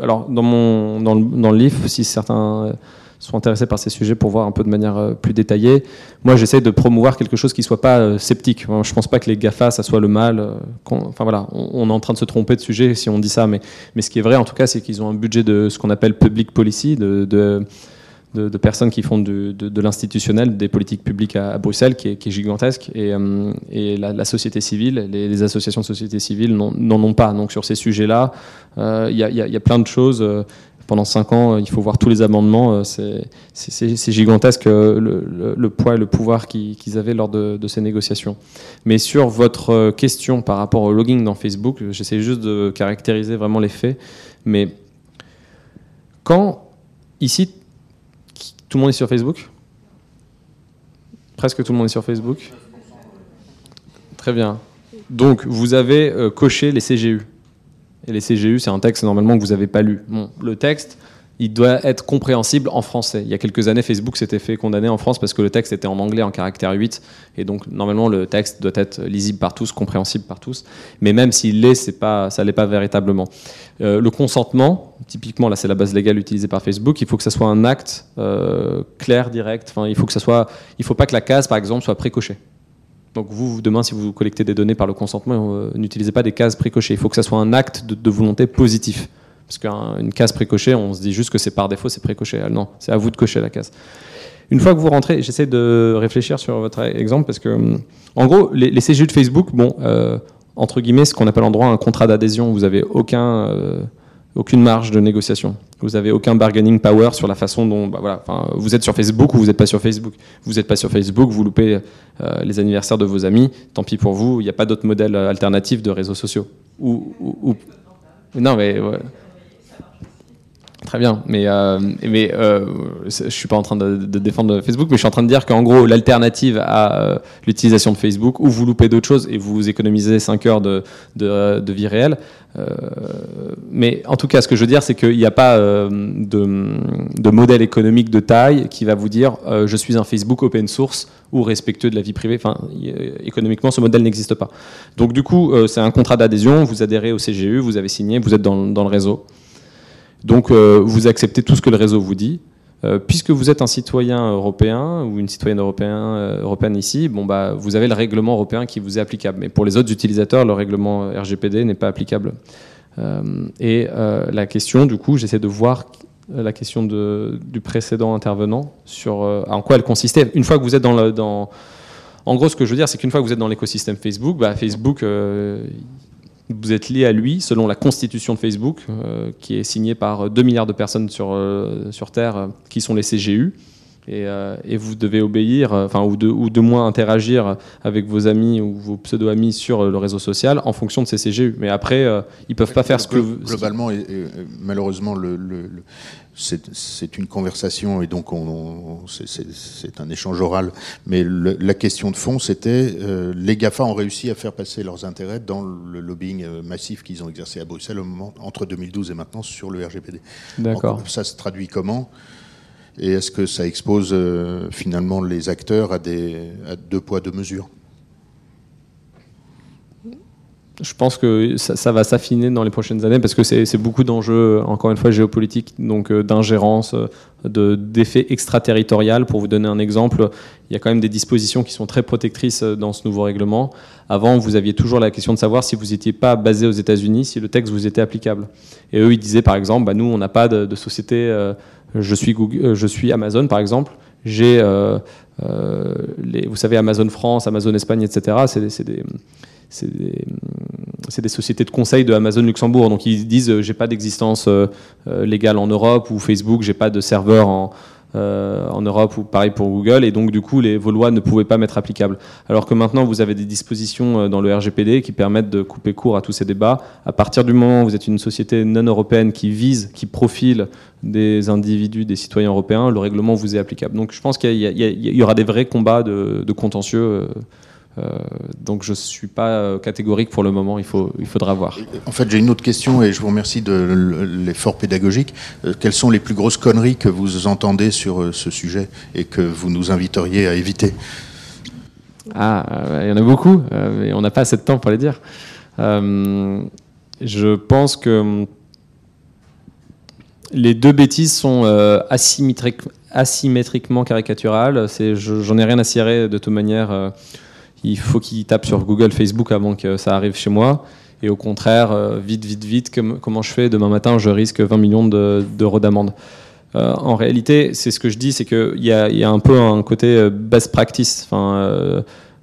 alors, dans mon dans le, dans le livre, si certains sont intéressés par ces sujets pour voir un peu de manière euh, plus détaillée. Moi, j'essaie de promouvoir quelque chose qui soit pas euh, sceptique. Je ne pense pas que les GAFA, ça soit le mal. Euh, enfin voilà, on, est en train de se tromper de sujet si on dit ça, mais, mais ce qui est vrai en tout cas, c'est qu'ils ont un budget de ce qu'on appelle public policy, de, personnes qui font de, de, l'institutionnel, des politiques publiques à, Bruxelles, qui est, gigantesque. Et, et la, société civile, les, associations de société civile n'en ont pas. Donc sur ces sujets-là, il y, y, a plein de choses pendant cinq ans, euh, il faut voir tous les amendements. Euh, c'est gigantesque euh, le, poids et le pouvoir qu'ils avaient lors de, ces négociations. Mais sur votre question par rapport au logging dans Facebook, j'essaie juste de caractériser vraiment les faits. Mais quand ici, tout le monde est sur Facebook? Presque tout le monde est sur Facebook? Très bien. Donc, vous avez coché les CGU. Et les CGU, c'est un texte normalement que vous n'avez pas lu. Bon, le texte, il doit être compréhensible en français. Il y a quelques années, Facebook s'était fait condamner en France parce que le texte était en anglais en caractère 8. Et donc, normalement, le texte doit être lisible par tous, compréhensible par tous. Mais même s'il l'est, c'est pas, ça l'est pas véritablement. Euh, le consentement, typiquement, là, c'est la base légale utilisée par Facebook. Il faut que ça soit un acte euh, clair, direct. Enfin, il faut faut pas que la case, par exemple, soit précochée. Donc vous, demain, si vous collectez des données par le consentement, euh, n'utilisez pas des cases précochées. Il faut que ça soit un acte de, volonté positif. Parce qu'une case précochée, on se dit juste que c'est par défaut, c'est précoché. Ah, non, c'est à vous de cocher la case. Une fois que vous rentrez, j'essaie de réfléchir sur votre exemple parce que, en gros, les, les CGU de Facebook, bon, euh, entre guillemets, ce qu'on appelle en droit un contrat d'adhésion, vous n'avez euh, aucune marge de négociation. Vous n'avez aucun bargaining power sur la façon dont. Bah voilà, vous êtes sur Facebook ou vous n'êtes pas sur Facebook. Vous n'êtes pas sur Facebook, vous loupez euh, les anniversaires de vos amis, tant pis pour vous, il n'y a pas d'autre modèle alternatif de réseaux sociaux. Non, mais. Très bien, mais, euh, mais euh, je suis pas en train de, défendre Facebook, mais je suis en train de dire qu'en gros, l'alternative à euh, l'utilisation de Facebook, où vous loupez d'autres choses et vous économisez 5 heures de, vie réelle. Euh, mais en tout cas, ce que je veux dire, c'est qu'il n'y a pas de, modèle économique de taille qui va vous dire je suis un Facebook open source ou respectueux de la vie privée. Enfin, économiquement, ce modèle n'existe pas. Donc, du coup, c'est un contrat d'adhésion, vous adhérez au CGU, vous avez signé, vous êtes dans le réseau. Donc euh, vous acceptez tout ce que le réseau vous dit. Euh, puisque vous êtes un citoyen européen ou une citoyenne euh, européenne ici, bon, bah, vous avez le règlement européen qui vous est applicable. Mais pour les autres utilisateurs, le règlement RGPD n'est pas applicable. et la question, du coup, j'essaie de voir la question du précédent intervenant sur en quoi elle consistait. Une fois que vous êtes dans le... En gros, ce que je veux dire, c'est qu'une fois que vous êtes dans l'écosystème Facebook, bah, Facebook vous êtes lié à lui selon la constitution de Facebook, qui est signée par 2 milliards de personnes sur, sur Terre, qui sont les CGU. Euh, et, vous devez obéir, euh, enfin, ou de, ou de moins interagir avec vos amis ou vos pseudo-amis sur le réseau social en fonction de ces CGU. Mais après, euh, ils peuvent pas faire ce que... Globalement, et, malheureusement, le, c'est une conversation et donc c'est un échange oral. Mais la question de fond, c'était les GAFA ont réussi à faire passer leurs intérêts dans le lobbying massif qu'ils ont exercé à Bruxelles au moment, entre 2012 et maintenant sur le RGPD. D'accord. Ça se traduit comment? Et est-ce que ça expose euh, finalement les acteurs à, des, deux poids, deux mesures? Je pense que ça, va s'affiner dans les prochaines années parce que c'est beaucoup d'enjeux, encore une fois, géopolitiques, donc euh, d'ingérence, euh, d'effets extraterritorial. Pour vous donner un exemple, il y a quand même des dispositions qui sont très protectrices dans ce nouveau règlement. Avant, vous aviez toujours la question de savoir si vous n'étiez pas basé aux États-Unis, si le texte vous était applicable. Et eux, ils disaient par exemple, bah, nous, on n'a pas de, société je suis, Google, euh, je suis Amazon, par exemple. J'ai, euh, euh, vous savez, Amazon France, Amazon Espagne, etc. C'est des, des, sociétés de conseil de Amazon Luxembourg. Donc ils disent, j'ai pas d'existence légale en Europe ou Facebook, j'ai pas de serveur en, euh, Europe ou pareil pour Google, et donc du coup les, vos lois ne pouvaient pas m'être applicables. Alors que maintenant vous avez des dispositions euh, dans le RGPD qui permettent de couper court à tous ces débats. À partir du moment où vous êtes une société non européenne qui vise, qui profile des individus, des citoyens européens, le règlement vous est applicable. Donc je pense qu'il y, aura des vrais combats de, contentieux. Euh, euh, donc je ne suis pas euh, catégorique pour le moment, il, faut, il faudra voir. En fait, j'ai une autre question et je vous remercie de l'effort pédagogique. Euh, quelles sont les plus grosses conneries que vous entendez sur ce sujet et que vous nous inviteriez à éviter? Ah, il y en a beaucoup, mais on n'a pas assez de temps pour les dire. je pense que hum, les deux bêtises sont asymétriquement caricaturales. J'en ai rien à cirer de toute manière il faut qu'il tape sur Google, Facebook avant que ça arrive chez moi. Et au contraire, euh, vite, vite, vite, comment je fais Demain matin, je risque 20 millions d'euros d'amende. Euh, en réalité, c'est ce que je dis, c'est qu'il y, a un peu un côté euh, best practice.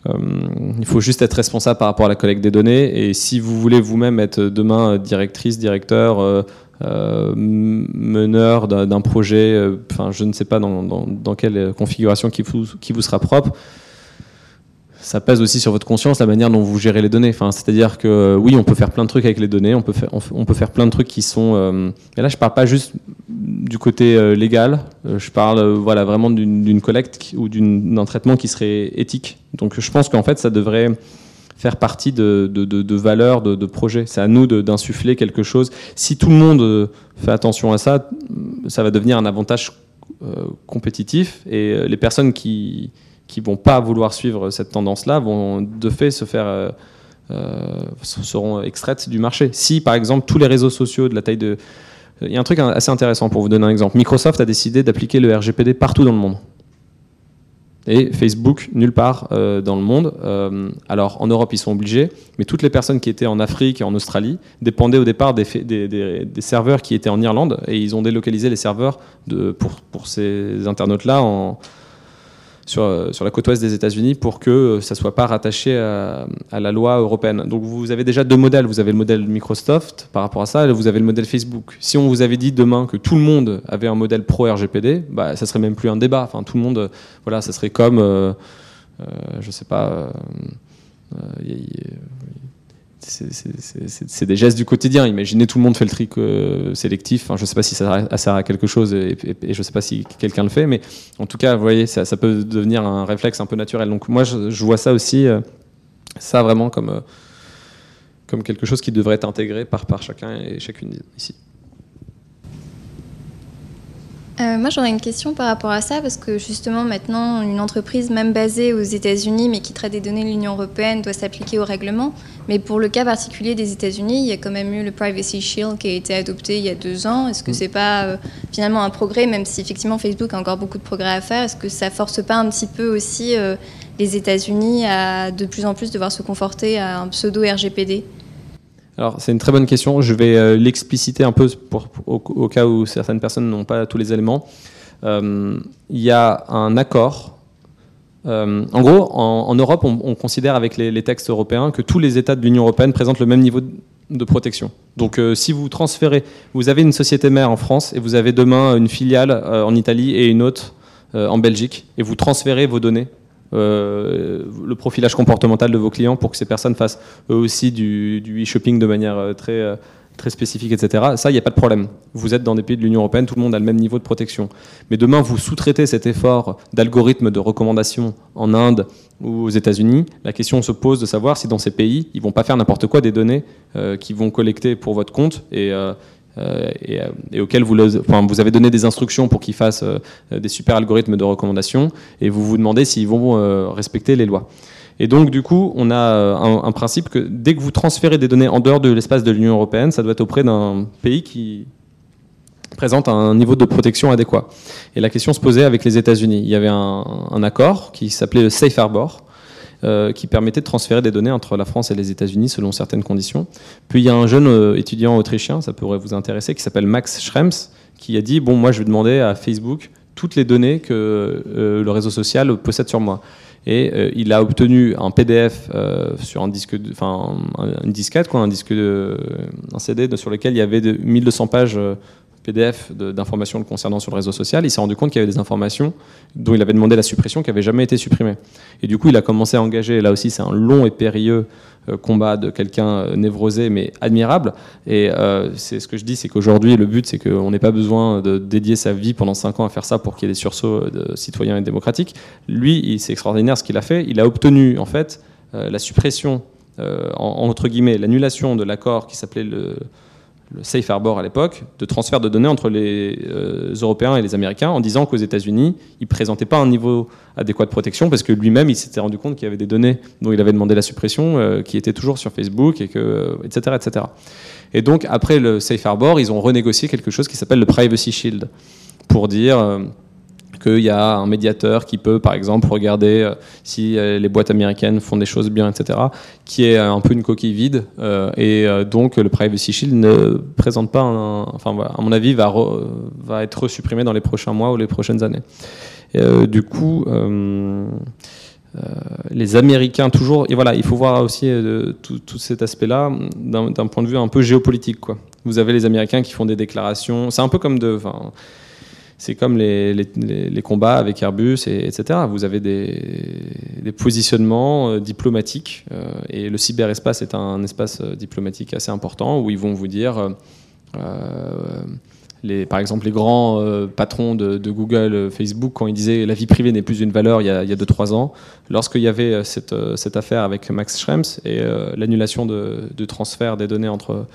Il faut juste être responsable par rapport à la collecte des données. Et si vous voulez vous-même être demain directrice, directeur, meneur d'un projet, je ne sais pas dans, quelle configuration qui vous sera propre, ça pèse aussi sur votre conscience la manière dont vous gérez les données. Enfin, c'est-à-dire que euh, oui, on peut faire plein de trucs avec les données, on peut faire, on, peut faire plein de trucs qui sont. Euh, et là, je parle pas juste du côté euh, légal, je parle voilà vraiment d'une collecte ou d'un traitement qui serait éthique. Donc, je pense qu'en fait, ça devrait faire partie de, valeurs, de, de projets. C'est à nous d'insuffler quelque chose. Si tout le monde fait attention à ça, ça va devenir un avantage compétitif et les personnes qui qui vont pas vouloir suivre cette tendance-là vont de fait se faire euh, euh, seront extraites du marché. Si par exemple tous les réseaux sociaux de la taille de il y a un truc assez intéressant pour vous donner un exemple. Microsoft a décidé d'appliquer le RGPD partout dans le monde. Et Facebook, nulle part euh, dans le monde. alors en Europe, ils sont obligés, mais toutes les personnes qui étaient en Afrique et en Australie dépendaient au départ des, des, des, serveurs qui étaient en Irlande, et ils ont délocalisé les serveurs de, pour, pour ces internautes-là en, sur, euh, sur la côte ouest des États-Unis pour que euh, ça ne soit pas rattaché à, la loi européenne. Donc vous avez déjà deux modèles. Vous avez le modèle Microsoft par rapport à ça, et vous avez le modèle Facebook. Si on vous avait dit demain que tout le monde avait un modèle pro-RGPD, bah, ça serait même plus un débat. Enfin, tout le monde, voilà, ça serait comme, euh, je sais pas, c'est des gestes du quotidien. Imaginez tout le monde fait le tri euh, sélectif. je ne sais pas si ça sert à quelque chose et, je ne sais pas si quelqu'un le fait, mais en tout cas, vous voyez, ça, peut devenir un réflexe un peu naturel. Donc moi, je, vois ça aussi, euh, ça vraiment comme, euh, comme quelque chose qui devrait être intégré par, par chacun et chacune ici. Euh, moi, j'aurais une question par rapport à ça, parce que justement, maintenant, une entreprise, même basée aux États-Unis, mais qui traite des données de l'Union européenne, doit s'appliquer au règlement. Mais pour le cas particulier des États-Unis, il y a quand même eu le Privacy Shield qui a été adopté il y a deux ans. Est-ce que mm. c'est pas euh, finalement un progrès, même si effectivement Facebook a encore beaucoup de progrès à faire? Est-ce que ça force pas un petit peu aussi euh, les États-Unis à de plus en plus devoir se conforter à un pseudo RGPD c'est une très bonne question. Je vais euh, l'expliciter un peu au, cas où certaines personnes n'ont pas tous les éléments. Euh, il y a un accord. Euh, en gros, en, Europe, on, considère avec les, textes européens que tous les États de l'Union européenne présentent le même niveau de protection. Donc si vous transférez, vous avez une société mère en France et vous avez demain une filiale en Italie et une autre en Belgique, et vous transférez vos données le profilage comportemental de vos clients pour que ces personnes fassent eux aussi du, du e-shopping de manière très, très spécifique, etc. Ça, il n'y a pas de problème. Vous êtes dans des pays de l'Union européenne, tout le monde a le même niveau de protection. Mais demain, vous sous-traitez cet effort d'algorithme de recommandation en Inde ou aux États-Unis. La question se pose de savoir si dans ces pays, ils vont pas faire n'importe quoi des données euh, qu'ils vont collecter pour votre compte et, euh, euh, et, auxquelles vous, avez donné des instructions pour qu'ils fassent des super algorithmes de recommandation et vous vous demandez s'ils vont respecter les lois. Et donc, du coup, on a euh, un, principe que dès que vous transférez des données en dehors de l'espace de l'Union européenne, ça doit être auprès d'un pays qui présente un niveau de protection adéquat. Et la question se posait avec les États-Unis. Il y avait un, accord qui s'appelait le Safe Harbor, euh, qui permettait de transférer des données entre la France et les États-Unis selon certaines conditions. Puis il y a un jeune euh, étudiant autrichien, ça pourrait vous intéresser, qui s'appelle Max Schrems, qui a dit bon, moi je vais demander à Facebook toutes les données que le réseau social possède sur moi et euh, il a obtenu un PDF euh, sur un disque, enfin une disquette, quoi, un disque, un CD sur lequel il y avait de, 1200 pages euh, PDF d'informations le concernant sur le réseau social. Il s'est rendu compte qu'il y avait des informations dont il avait demandé la suppression qui n'avaient jamais été supprimées. Et du coup, il a commencé à engager. Là aussi, c'est un long et périlleux euh, combat de quelqu'un euh, névrosé mais admirable. Et euh, c'est ce que je dis, c'est qu'aujourd'hui le but c'est qu'on n'ait pas besoin de dédier sa vie pendant 5 ans à faire ça pour qu'il y ait des sursauts de citoyens et démocratiques. Lui, c'est extraordinaire ce qu'il a fait. Il a obtenu en fait la suppression, entre guillemets, l'annulation de l'accord qui s'appelait le le Safe Harbor à l'époque, de transfert de données entre les euh, Européens et les Américains en disant qu'aux États-Unis, il ne présentait pas un niveau adéquat de protection parce que lui-même, il s'était rendu compte qu'il y avait des données dont il avait demandé la suppression euh, qui étaient toujours sur Facebook, et que, etc., euh, etc. Et donc, après le Safe Harbor, ils ont renégocié quelque chose qui s'appelle le Privacy Shield pour dire qu'il y a un médiateur qui peut, par exemple, regarder euh, si euh, les boîtes américaines font des choses bien, etc., qui est un peu une coquille vide. Euh, et donc, le Privacy Shield ne présente pas, enfin, à mon avis, va, va être supprimé dans les prochains mois ou les prochaines années. du coup, les Américains toujours, et voilà, il faut voir aussi tout, tout, cet aspect-là d'un point de vue un peu géopolitique. Quoi. Vous avez les Américains qui font des déclarations, c'est un peu comme de, c'est comme les, combats avec Airbus, et, etc. Vous avez des, positionnements euh, diplomatiques, euh, et le cyberespace est un espace euh, diplomatique assez important où ils vont vous dire, par exemple, les grands patrons de, Google, Facebook, quand ils disaient la vie privée n'est plus une valeur il y a 2-3 ans, lorsqu'il y avait cette, affaire avec Max Schrems et l'annulation de, transfert des données entre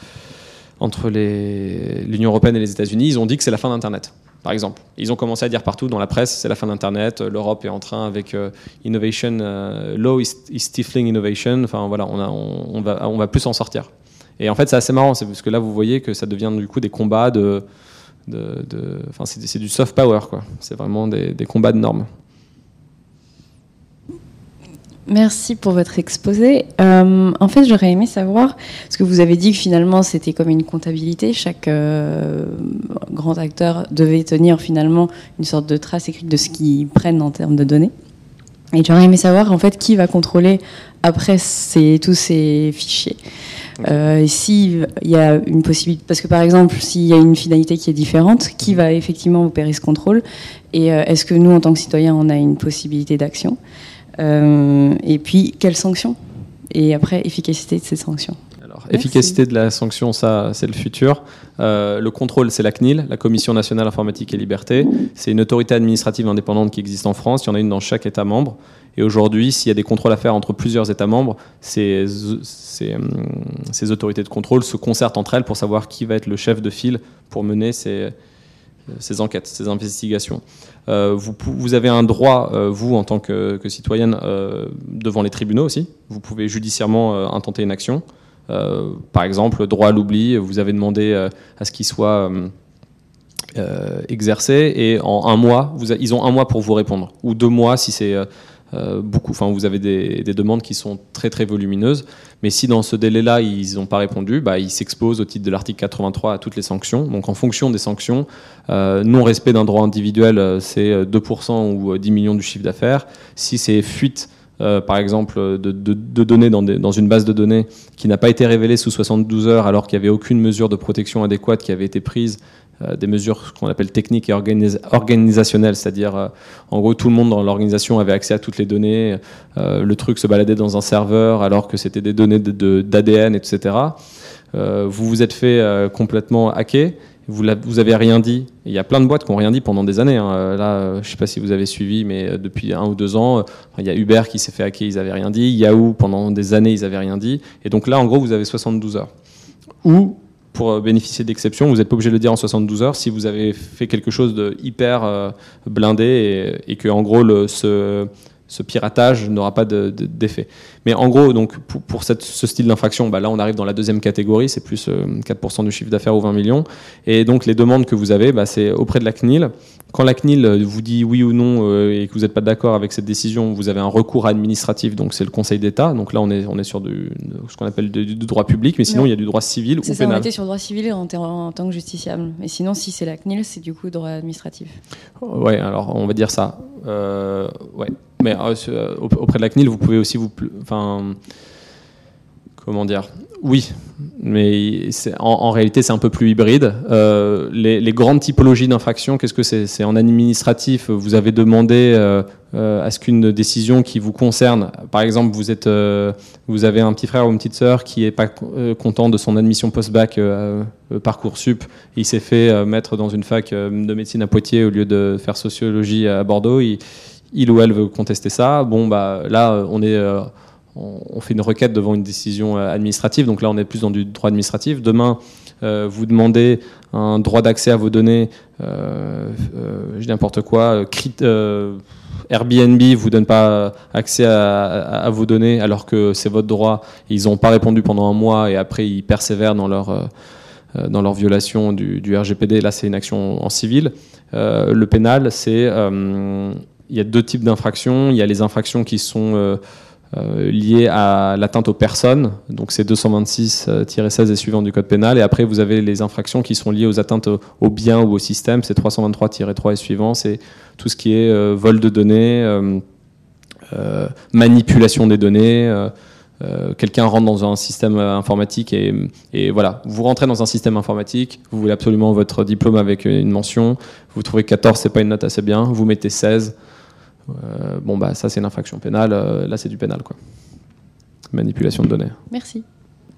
l'Union européenne et les États-Unis, ils ont dit que c'est la fin d'Internet par exemple. Ils ont commencé à dire partout dans la presse, c'est la fin d'Internet, l'Europe est en train avec euh, innovation, euh, low is, stifling innovation, enfin voilà, on, va, plus s'en sortir. Et en fait, c'est assez marrant, c'est parce que là, vous voyez que ça devient du coup des combats de... de, c'est du soft power, quoi. C'est vraiment des combats de normes. Merci pour votre exposé. Euh, en fait, j'aurais aimé savoir, parce que vous avez dit que finalement c'était comme une comptabilité, chaque euh, grand acteur devait tenir finalement une sorte de trace écrite de ce qu'ils prennent en termes de données. Et j'aurais aimé savoir en fait qui va contrôler après tous ces fichiers. Euh, S'il y a une possibilité, parce que par exemple, s'il y a une finalité qui est différente, qui va effectivement opérer ce contrôle? Et euh, est-ce que nous, en tant que citoyens, on a une possibilité d'action? Et puis, quelles sanctions? Et après, efficacité de ces sanctions. Alors, efficacité de la sanction, ça, c'est le futur. Euh, le contrôle, c'est la CNIL, la Commission nationale informatique et liberté. C'est une autorité administrative indépendante qui existe en France. Il y en a une dans chaque État membre. Et aujourd'hui, s'il y a des contrôles à faire entre plusieurs États membres, ces, ces, autorités de contrôle se concertent entre elles pour savoir qui va être le chef de file pour mener ces, ces enquêtes, ces investigations. Euh, vous, avez un droit, euh, vous, en tant que, citoyenne, euh, devant les tribunaux aussi. Vous pouvez judiciairement intenter une action. par exemple, droit à l'oubli, vous avez demandé à ce qu'il soit exercé et en un mois, ils ont un mois pour vous répondre, ou deux mois si c'est euh, beaucoup, enfin, vous avez des, demandes qui sont très très volumineuses, mais si dans ce délai-là ils n'ont pas répondu, bah, ils s'exposent au titre de l'article 83 à toutes les sanctions. Donc en fonction des sanctions, euh, non-respect d'un droit individuel, euh, c'est 2% ou 10 millions du chiffre d'affaires. Si c'est fuite par exemple, de, données dans, dans, une base de données qui n'a pas été révélée sous 72 heures alors qu'il n'y avait aucune mesure de protection adéquate qui avait été prise des mesures qu'on appelle techniques et organisationnelles, c'est-à-dire euh, en gros tout le monde dans l'organisation avait accès à toutes les données, euh, le truc se baladait dans un serveur alors que c'était des données d'ADN, etc. vous vous êtes fait complètement hacker, vous, vous avez rien dit. Il y a plein de boîtes qui n'ont rien dit pendant des années. Hein. Là, je ne sais pas si vous avez suivi, mais depuis un ou deux ans, il y a Uber qui s'est fait hacker, ils n'avaient rien dit. Yahoo, pendant des années, ils n'avaient rien dit. Et donc là, en gros, vous avez 72 heures. Ou pour euh, bénéficier d'exceptions, vous n'êtes pas obligé de le dire en 72 heures si vous avez fait quelque chose de hyper euh, blindé et, que en gros ce, piratage n'aura pas d'effet. Mais en gros, donc, pour, ce style d'infraction, bah là on arrive dans la deuxième catégorie, c'est plus 4% euh, du chiffre d'affaires ou 20 millions. Et donc les demandes que vous avez, bah, c'est auprès de la CNIL. Quand la CNIL vous dit oui ou non euh, et que vous n'êtes pas d'accord avec cette décision, vous avez un recours administratif, donc c'est le Conseil d'État. Donc là on est, on est sur du, ce qu'on appelle du, droit public, mais sinon il y a du droit civil ou ça, pénal. On était sur le droit civil en, en, tant que justiciable. Mais sinon si c'est la CNIL, c'est du coup droit administratif. Ouais, alors on va dire ça. Euh, ouais. Mais euh, auprès de la CNIL, vous pouvez aussi vous. Enfin. Comment dire Oui, mais en, réalité, c'est un peu plus hybride. Euh, les, grandes typologies d'infractions, qu'est-ce que c'est? C'est en administratif, vous avez demandé euh, à ce qu'une décision qui vous concerne, par exemple, vous, êtes, vous avez un petit frère ou une petite sœur qui n'est pas content de son admission post-bac Parcoursup, il s'est fait mettre dans une fac de médecine à Poitiers au lieu de faire sociologie à Bordeaux. Il, il ou elle veut contester ça, bon bah là on est euh, on fait une requête devant une décision euh, administrative, donc là on est plus dans du droit administratif. Demain, euh, vous demandez un droit d'accès à vos données, euh, je dis n'importe quoi, Airbnb vous donne pas accès à, vos données alors que c'est votre droit. Ils n'ont pas répondu pendant un mois et après ils persévèrent dans leur dans leur violation du, du RGPD. Là, c'est une action en civil. le pénal, c'est il y a deux types d'infractions. Il y a les infractions qui sont euh, euh, liées à l'atteinte aux personnes, donc c'est 226-16 et suivant du code pénal. Et après, vous avez les infractions qui sont liées aux atteintes aux biens ou au système, c'est 323-3 et suivant, c'est tout ce qui est euh, vol de données, manipulation des données. quelqu'un rentre dans un système informatique et, et, voilà, vous rentrez dans un système informatique, vous voulez absolument votre diplôme avec une mention, vous trouvez 14, c'est pas une note assez bien, vous mettez 16, euh, bon, bah, ça, c'est une infraction pénale. Euh, là, c'est du pénal, quoi. Manipulation de données. Merci.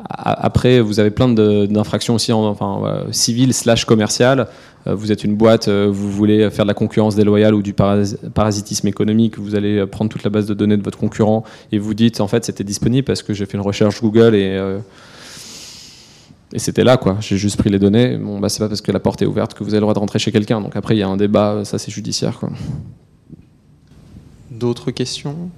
Après, vous avez plein d'infractions aussi, en, enfin, civiles slash commerciales. Euh, vous êtes une boîte, vous voulez faire de la concurrence déloyale ou du parasitisme économique, vous allez prendre toute la base de données de votre concurrent et vous dites, en fait, c'était disponible parce que j'ai fait une recherche Google et, et c'était là, quoi. J'ai juste pris les données. Bon, bah, c'est pas parce que la porte est ouverte que vous avez le droit de rentrer chez quelqu'un. Donc après, il y a un débat, ça c'est judiciaire, quoi. D'autres questions?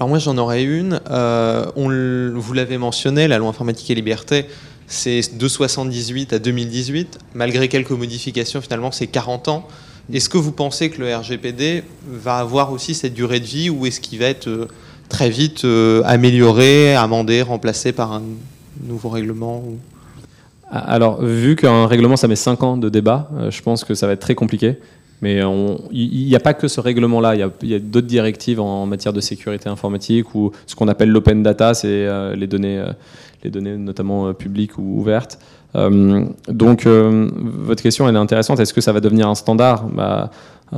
Alors moi j'en aurais une. Euh, vous l'avez mentionné, la loi informatique et liberté, c'est de 78 à 2018. Malgré quelques modifications, finalement c'est 40 ans. Est-ce que vous pensez que le RGPD va avoir aussi cette durée de vie ou est-ce qu'il va être euh, très vite euh, amélioré, amendé, remplacé par un nouveau règlement Alors, vu qu'un règlement, ça met 5 ans de débat, je pense que ça va être très compliqué. Mais il n'y a pas que ce règlement-là, il y a, d'autres directives en matière de sécurité informatique ou ce qu'on appelle l'open data, c'est euh, les, données, euh, les données notamment euh, publiques ou ouvertes. donc votre question elle est intéressante, est-ce que ça va devenir un standard? Bah,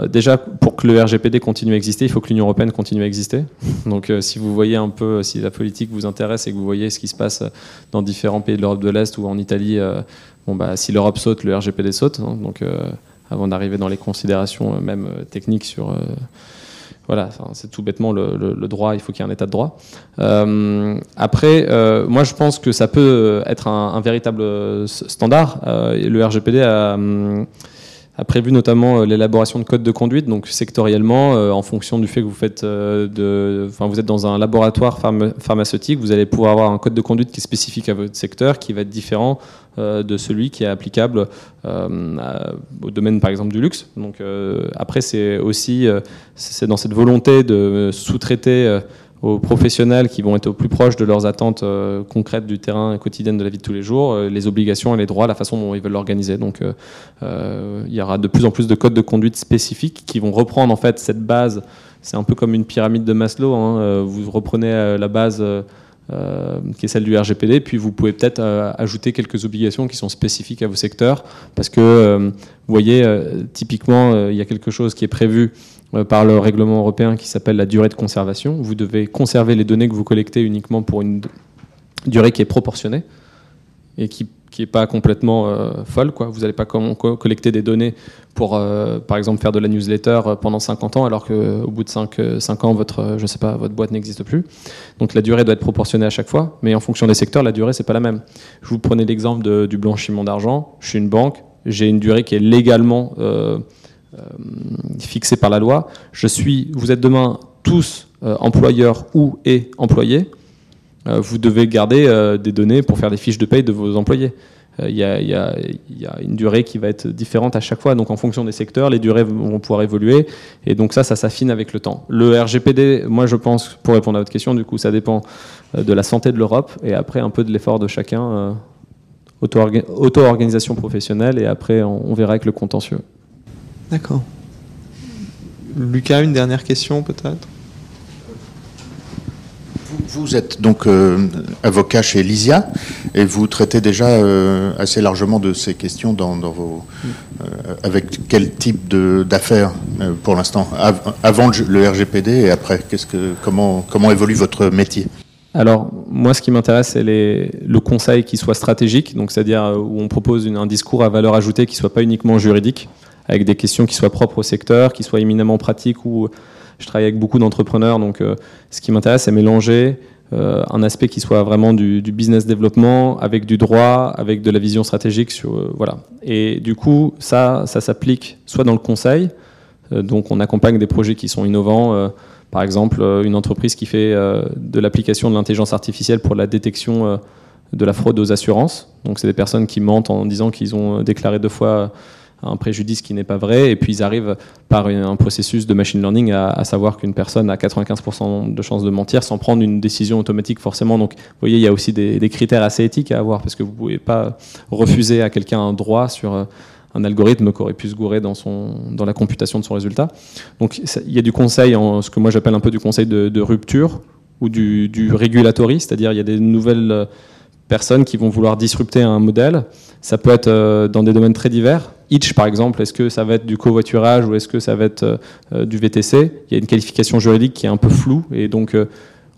Déjà, pour que le RGPD continue à exister, il faut que l'Union européenne continue à exister. Donc si vous voyez un peu, si la politique vous intéresse et que vous voyez ce qui se passe dans différents pays de l'Europe de l'Est ou en Italie, bon, bah, si l'Europe saute, le RGPD saute. Hein. donc avant d'arriver dans les considérations euh, même euh, techniques sur euh, voilà, c'est tout bêtement le, droit, il faut qu'il y ait un état de droit. après, moi je pense que ça peut être un, véritable standard. le RGPD a, hum, a prévu notamment l'élaboration de codes de conduite, donc sectoriellement, en fonction du fait que vous faites de, enfin, vous êtes dans un laboratoire pharmaceutique, vous allez pouvoir avoir un code de conduite qui est spécifique à votre secteur, qui va être différent euh, de celui qui est applicable euh, au domaine par exemple du luxe. Donc euh, après c'est aussi c'est dans cette volonté de sous-traiter aux professionnels qui vont être au plus proche de leurs attentes concrètes du terrain quotidien de la vie de tous les jours, les obligations et les droits, la façon dont ils veulent l'organiser. Donc il y aura de plus en plus de codes de conduite spécifiques qui vont reprendre en fait cette base c'est un peu comme une pyramide de Maslow. Hein. Vous reprenez la base qui est celle du RGPD, puis vous pouvez peut-être ajouter quelques obligations qui sont spécifiques à vos secteurs, parce que vous voyez, typiquement, il y a quelque chose qui est prévu par le règlement européen qui s'appelle la durée de conservation. Vous devez conserver les données que vous collectez uniquement pour une durée qui est proportionnée et qui n'est pas complètement euh, folle. Vous n'allez pas collecter des données pour, euh, par exemple, faire de la newsletter euh, pendant 50 ans, alors qu'au bout de 5, 5, ans, votre, je sais pas, votre boîte n'existe plus. Donc la durée doit être proportionnée à chaque fois, mais en fonction des secteurs, la durée, c'est pas la même. Je vous prenais l'exemple du blanchiment d'argent. Je suis une banque, j'ai une durée qui est légalement fixée par la loi. Je suis, vous êtes demain tous employeurs ou et employés euh, vous devez garder euh, des données pour faire des fiches de paye de vos employés. Euh, il y, a, une durée qui va être différente à chaque fois. Donc en fonction des secteurs, les durées vont pouvoir évoluer. Et donc ça, ça s'affine avec le temps. Le RGPD, moi je pense, pour répondre à votre question, du coup, ça dépend de la santé de l'Europe et après un peu de l'effort de chacun, auto-organisation professionnelle et après on, verra avec le contentieux. D'accord. Lucas, une dernière question peut-être? Vous êtes donc euh, avocat chez Lysia et vous traitez déjà euh, assez largement de ces questions dans, vos, euh, avec quel type d'affaires pour l'instant, avant le RGPD et après. Qu'est-ce que, comment, comment évolue votre métier? Alors, moi, ce qui m'intéresse, c'est le conseil qui soit stratégique, donc c'est-à-dire où on propose un discours à valeur ajoutée qui ne soit pas uniquement juridique, avec des questions qui soient propres au secteur, qui soient éminemment pratiques ou je travaille avec beaucoup d'entrepreneurs, donc euh, ce qui m'intéresse, c'est mélanger euh, un aspect qui soit vraiment du, business développement avec du droit, avec de la vision stratégique. Sur, euh, voilà. Et du coup, ça, ça s'applique soit dans le conseil, donc on accompagne des projets qui sont innovants. par exemple, une entreprise qui fait de l'application de l'intelligence artificielle pour la détection de la fraude aux assurances. Donc c'est des personnes qui mentent en disant qu'ils ont déclaré deux fois un préjudice qui n'est pas vrai, et puis ils arrivent par un processus de machine learning à, savoir qu'une personne a 95% de chances de mentir sans prendre une décision automatique forcément. Donc vous voyez, il y a aussi des, critères assez éthiques à avoir, parce que vous ne pouvez pas refuser à quelqu'un un droit sur euh, un algorithme qui aurait pu se gourer dans, son, dans la computation de son résultat. Donc il y a du conseil, en, ce que moi j'appelle un peu du conseil de, rupture, ou du, du regulatory, c'est-à-dire il y a des nouvelles euh, personnes qui vont vouloir disrupter un modèle. Ça peut être euh, dans des domaines très divers. Itch, par exemple, est-ce que ça va être du covoiturage ou est-ce que ça va être euh, euh, du VTC Il y a une qualification juridique qui est un peu floue et donc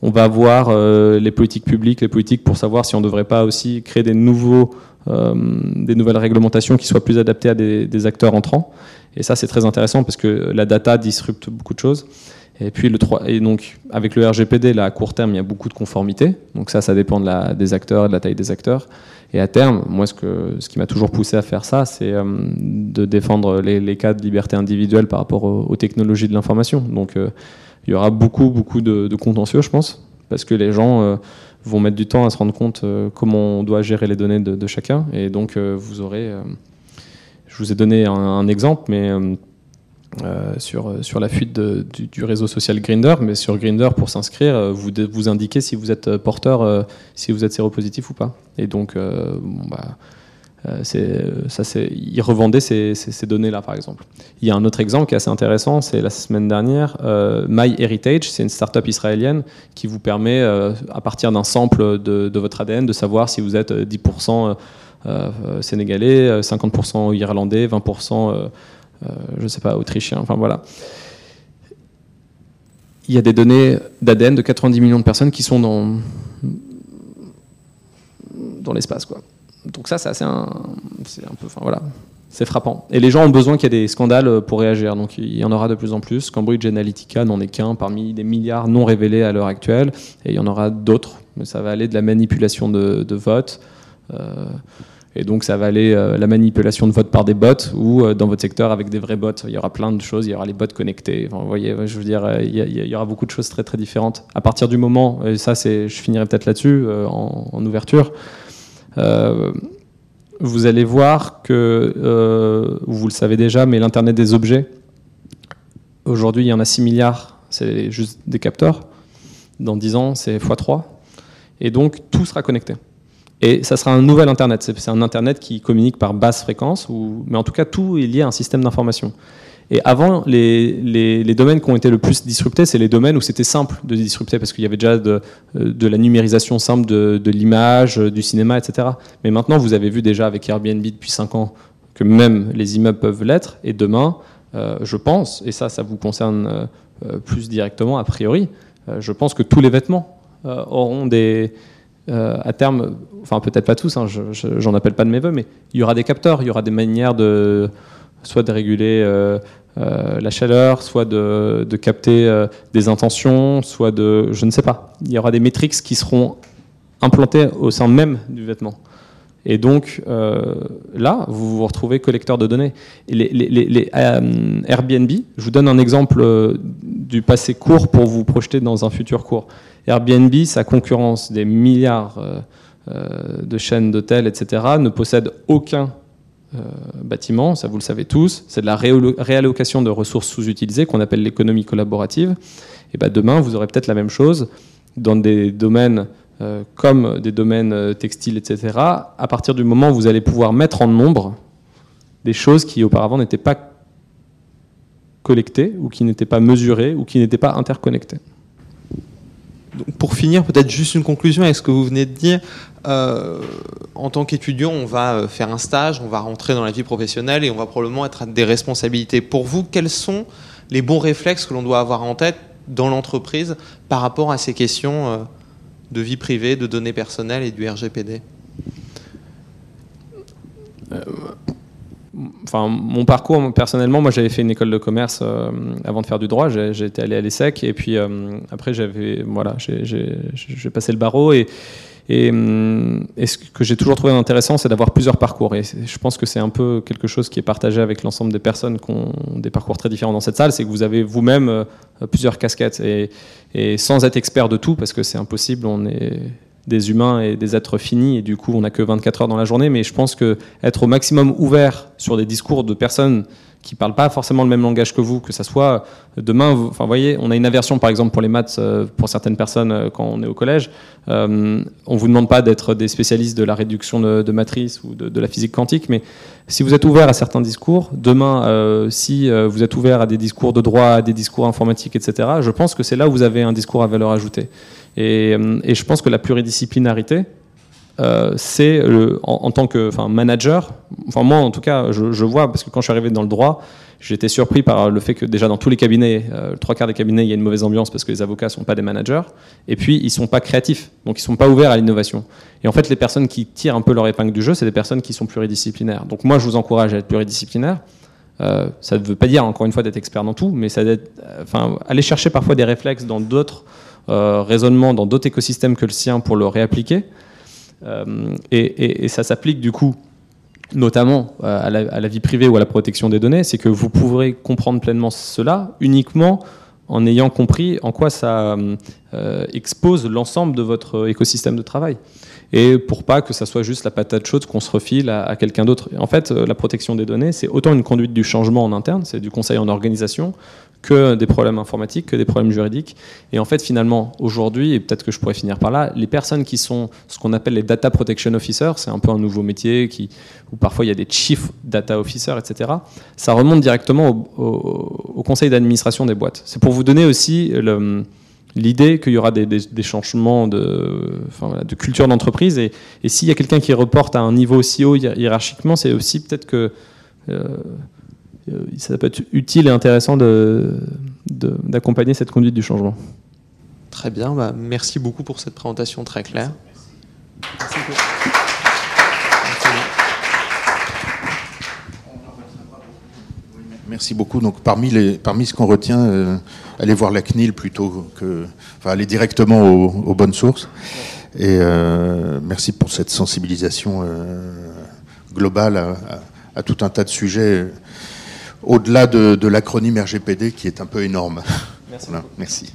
on va voir les politiques publiques, les politiques pour savoir si on ne devrait pas aussi créer des, nouveaux, des nouvelles réglementations qui soient plus adaptées à des, acteurs entrants. Et ça, c'est très intéressant parce que la data disrupte beaucoup de choses. Et puis le 3, et donc avec le RGPD, là, à court terme, il y a beaucoup de conformité. Donc ça, ça dépend de la, des acteurs et de la taille des acteurs. Et à terme, moi, ce, que, ce qui m'a toujours poussé à faire ça, c'est euh, de défendre les, cas de liberté individuelle par rapport aux, technologies de l'information. Donc, euh, il y aura beaucoup, beaucoup de, contentieux, je pense, parce que les gens euh, vont mettre du temps à se rendre compte comment on doit gérer les données de, chacun. Et donc, vous aurez. je vous ai donné un exemple, mais euh, sur, sur la fuite du, réseau social Grinder, mais sur Grinder, pour s'inscrire, euh, vous, vous indiquez si vous êtes euh, porteur, si vous êtes séropositif ou pas. Et donc, bon, bah, ils revendaient ces, ces, données-là, par exemple. Il y a un autre exemple qui est assez intéressant, c'est la semaine dernière, MyHeritage, c'est une start-up israélienne qui vous permet, à partir d'un sample de, de, votre ADN, de savoir si vous êtes 10% sénégalais, 50% irlandais, 20% euh, je ne sais pas, autrichien, enfin voilà. Il y a des données d'ADN de 90 millions de personnes qui sont dans, dans l'espace. Quoi. Donc ça, c'est un, un peu, enfin voilà, c'est frappant. Et les gens ont besoin qu'il y ait des scandales pour réagir. Donc il y en aura de plus en plus. Cambridge Analytica n'en est qu'un parmi des milliards non révélés à l'heure actuelle. Et il y en aura d'autres. Mais ça va aller de la manipulation de, de vote. Euh, et donc ça va aller euh, la manipulation de vote par des bots ou euh, dans votre secteur avec des vrais bots. Il y aura plein de choses, il y aura les bots connectés. vous voyez, je veux dire, euh, il y, aura beaucoup de choses très très différentes. À partir du moment, et ça c'est, je finirai peut-être là-dessus en, ouverture, vous allez voir que, vous le savez déjà, mais l'Internet des objets, aujourd'hui il y en a 6 milliards, c'est juste des capteurs. Dans 10 ans, c'est x3. Et donc tout sera connecté. Et ça sera un nouvel Internet. C'est un Internet qui communique par basse fréquence, ou, mais en tout cas, tout est lié à un système d'information. Et avant, les, les, domaines qui ont été le plus disruptés, c'est les domaines où c'était simple de disrupter, parce qu'il y avait déjà de, de la numérisation simple de, l'image, du cinéma, etc. Mais maintenant, vous avez vu déjà avec Airbnb depuis 5 ans que même les immeubles peuvent l'être, et demain, euh, je pense, et ça, ça vous concerne euh, euh, plus directement a priori, je pense que tous les vêtements auront des, à terme, enfin peut-être pas tous, hein, j'en appelle pas de mes voeux, mais il y aura des capteurs, il y aura des manières de soit de réguler la chaleur, soit de, capter des intentions, soit de, je ne sais pas, il y aura des métriques qui seront implantées au sein même du vêtement. Et donc euh, là, vous vous retrouvez collecteur de données. Les, euh, Airbnb, je vous donne un exemple euh, du passé court pour vous projeter dans un futur court. Airbnb, sa concurrence des milliards de chaînes d'hôtels, etc., ne possède aucun bâtiment, ça vous le savez tous. C'est de la réallocation de ressources sous-utilisées qu'on appelle l'économie collaborative. Et ben demain, vous aurez peut-être la même chose dans des domaines euh, comme des domaines euh, textiles, etc., à partir du moment où vous allez pouvoir mettre en nombre des choses qui auparavant n'étaient pas collectées, ou qui n'étaient pas mesurées, ou qui n'étaient pas interconnectées. Pour finir, peut-être juste une conclusion à ce que vous venez de dire. Euh, en tant qu'étudiant, on va faire un stage, on va rentrer dans la vie professionnelle et on va probablement être à des responsabilités. Pour vous, quels sont les bons réflexes que l'on doit avoir en tête dans l'entreprise par rapport à ces questions de vie privée, de données personnelles et du RGPD euh, Enfin, mon parcours, personnellement, moi j'avais fait une école de commerce euh, avant de faire du droit. Été allé à l'ESSEC et puis euh, après j'avais, voilà, j'ai passé le barreau et, Hum, et, ce que j'ai toujours trouvé intéressant, c'est d'avoir plusieurs parcours. Et je pense que c'est un peu quelque chose qui est partagé avec l'ensemble des personnes qui ont des parcours très différents dans cette salle, c'est que vous avez vous-même euh, plusieurs casquettes. Et, et, sans être expert de tout, parce que c'est impossible, on est des humains et des êtres finis, et du coup on n'a que 24 heures dans la journée, mais je pense que être au maximum ouvert sur des discours de personnes qui parlent pas forcément le même langage que vous, que ça soit demain, vous, enfin, voyez, on a une aversion par exemple pour les maths euh, pour certaines personnes euh, quand on est au collège. Euh, on vous demande pas d'être des spécialistes de la réduction de, matrices ou de, la physique quantique, mais si vous êtes ouvert à certains discours, demain, euh, si vous êtes ouvert à des discours de droit, à des discours informatiques, etc., je pense que c'est là où vous avez un discours à valeur ajoutée. Et, et je pense que la pluridisciplinarité, euh, c'est en, tant que manager, enfin moi en tout cas, je, vois, parce que quand je suis arrivé dans le droit, j'étais surpris par le fait que déjà dans tous les cabinets, euh, trois quarts des cabinets, il y a une mauvaise ambiance parce que les avocats ne sont pas des managers, et puis ils ne sont pas créatifs, donc ils ne sont pas ouverts à l'innovation. Et en fait, les personnes qui tirent un peu leur épingle du jeu, c'est des personnes qui sont pluridisciplinaires. Donc moi, je vous encourage à être pluridisciplinaire. Euh, ça ne veut pas dire, encore une fois, d'être expert dans tout, mais ça aller chercher parfois des réflexes dans d'autres raisonnements, dans d'autres écosystèmes que le sien pour le réappliquer. Euh, et, ça s'applique du coup notamment euh, à la, vie privée ou à la protection des données, c'est que vous pourrez comprendre pleinement cela uniquement en ayant compris en quoi ça euh, expose l'ensemble de votre écosystème de travail. Et pour pas que ça soit juste la patate chaude qu'on se refile à, quelqu'un d'autre. En fait, la protection des données, c'est autant une conduite du changement en interne, c'est du conseil en organisation, que des problèmes informatiques, que des problèmes juridiques. Et en fait, finalement, aujourd'hui, et peut-être que je pourrais finir par là, les personnes qui sont ce qu'on appelle les data protection officers, c'est un peu un nouveau métier qui, où parfois il y a des chief data officers, etc. Ça remonte directement au, conseil d'administration des boîtes. C'est pour vous donner aussi l'idée qu'il y aura des, changements de, de culture d'entreprise. Et, s'il y a quelqu'un qui reporte à un niveau aussi haut hiérarchiquement, c'est aussi peut-être que... Euh, euh, ça peut être utile et intéressant d'accompagner cette conduite du changement. Très bien, bah, merci beaucoup pour cette présentation très claire. Merci. Beaucoup. Donc, parmi, les, parmi ce qu'on retient, euh, allez voir la CNIL plutôt que. Enfin, aller directement aux, bonnes sources. Et euh, merci pour cette sensibilisation globale à, tout un tas de sujets au-delà de, l'acronyme RGPD qui est un peu énorme. Merci. merci.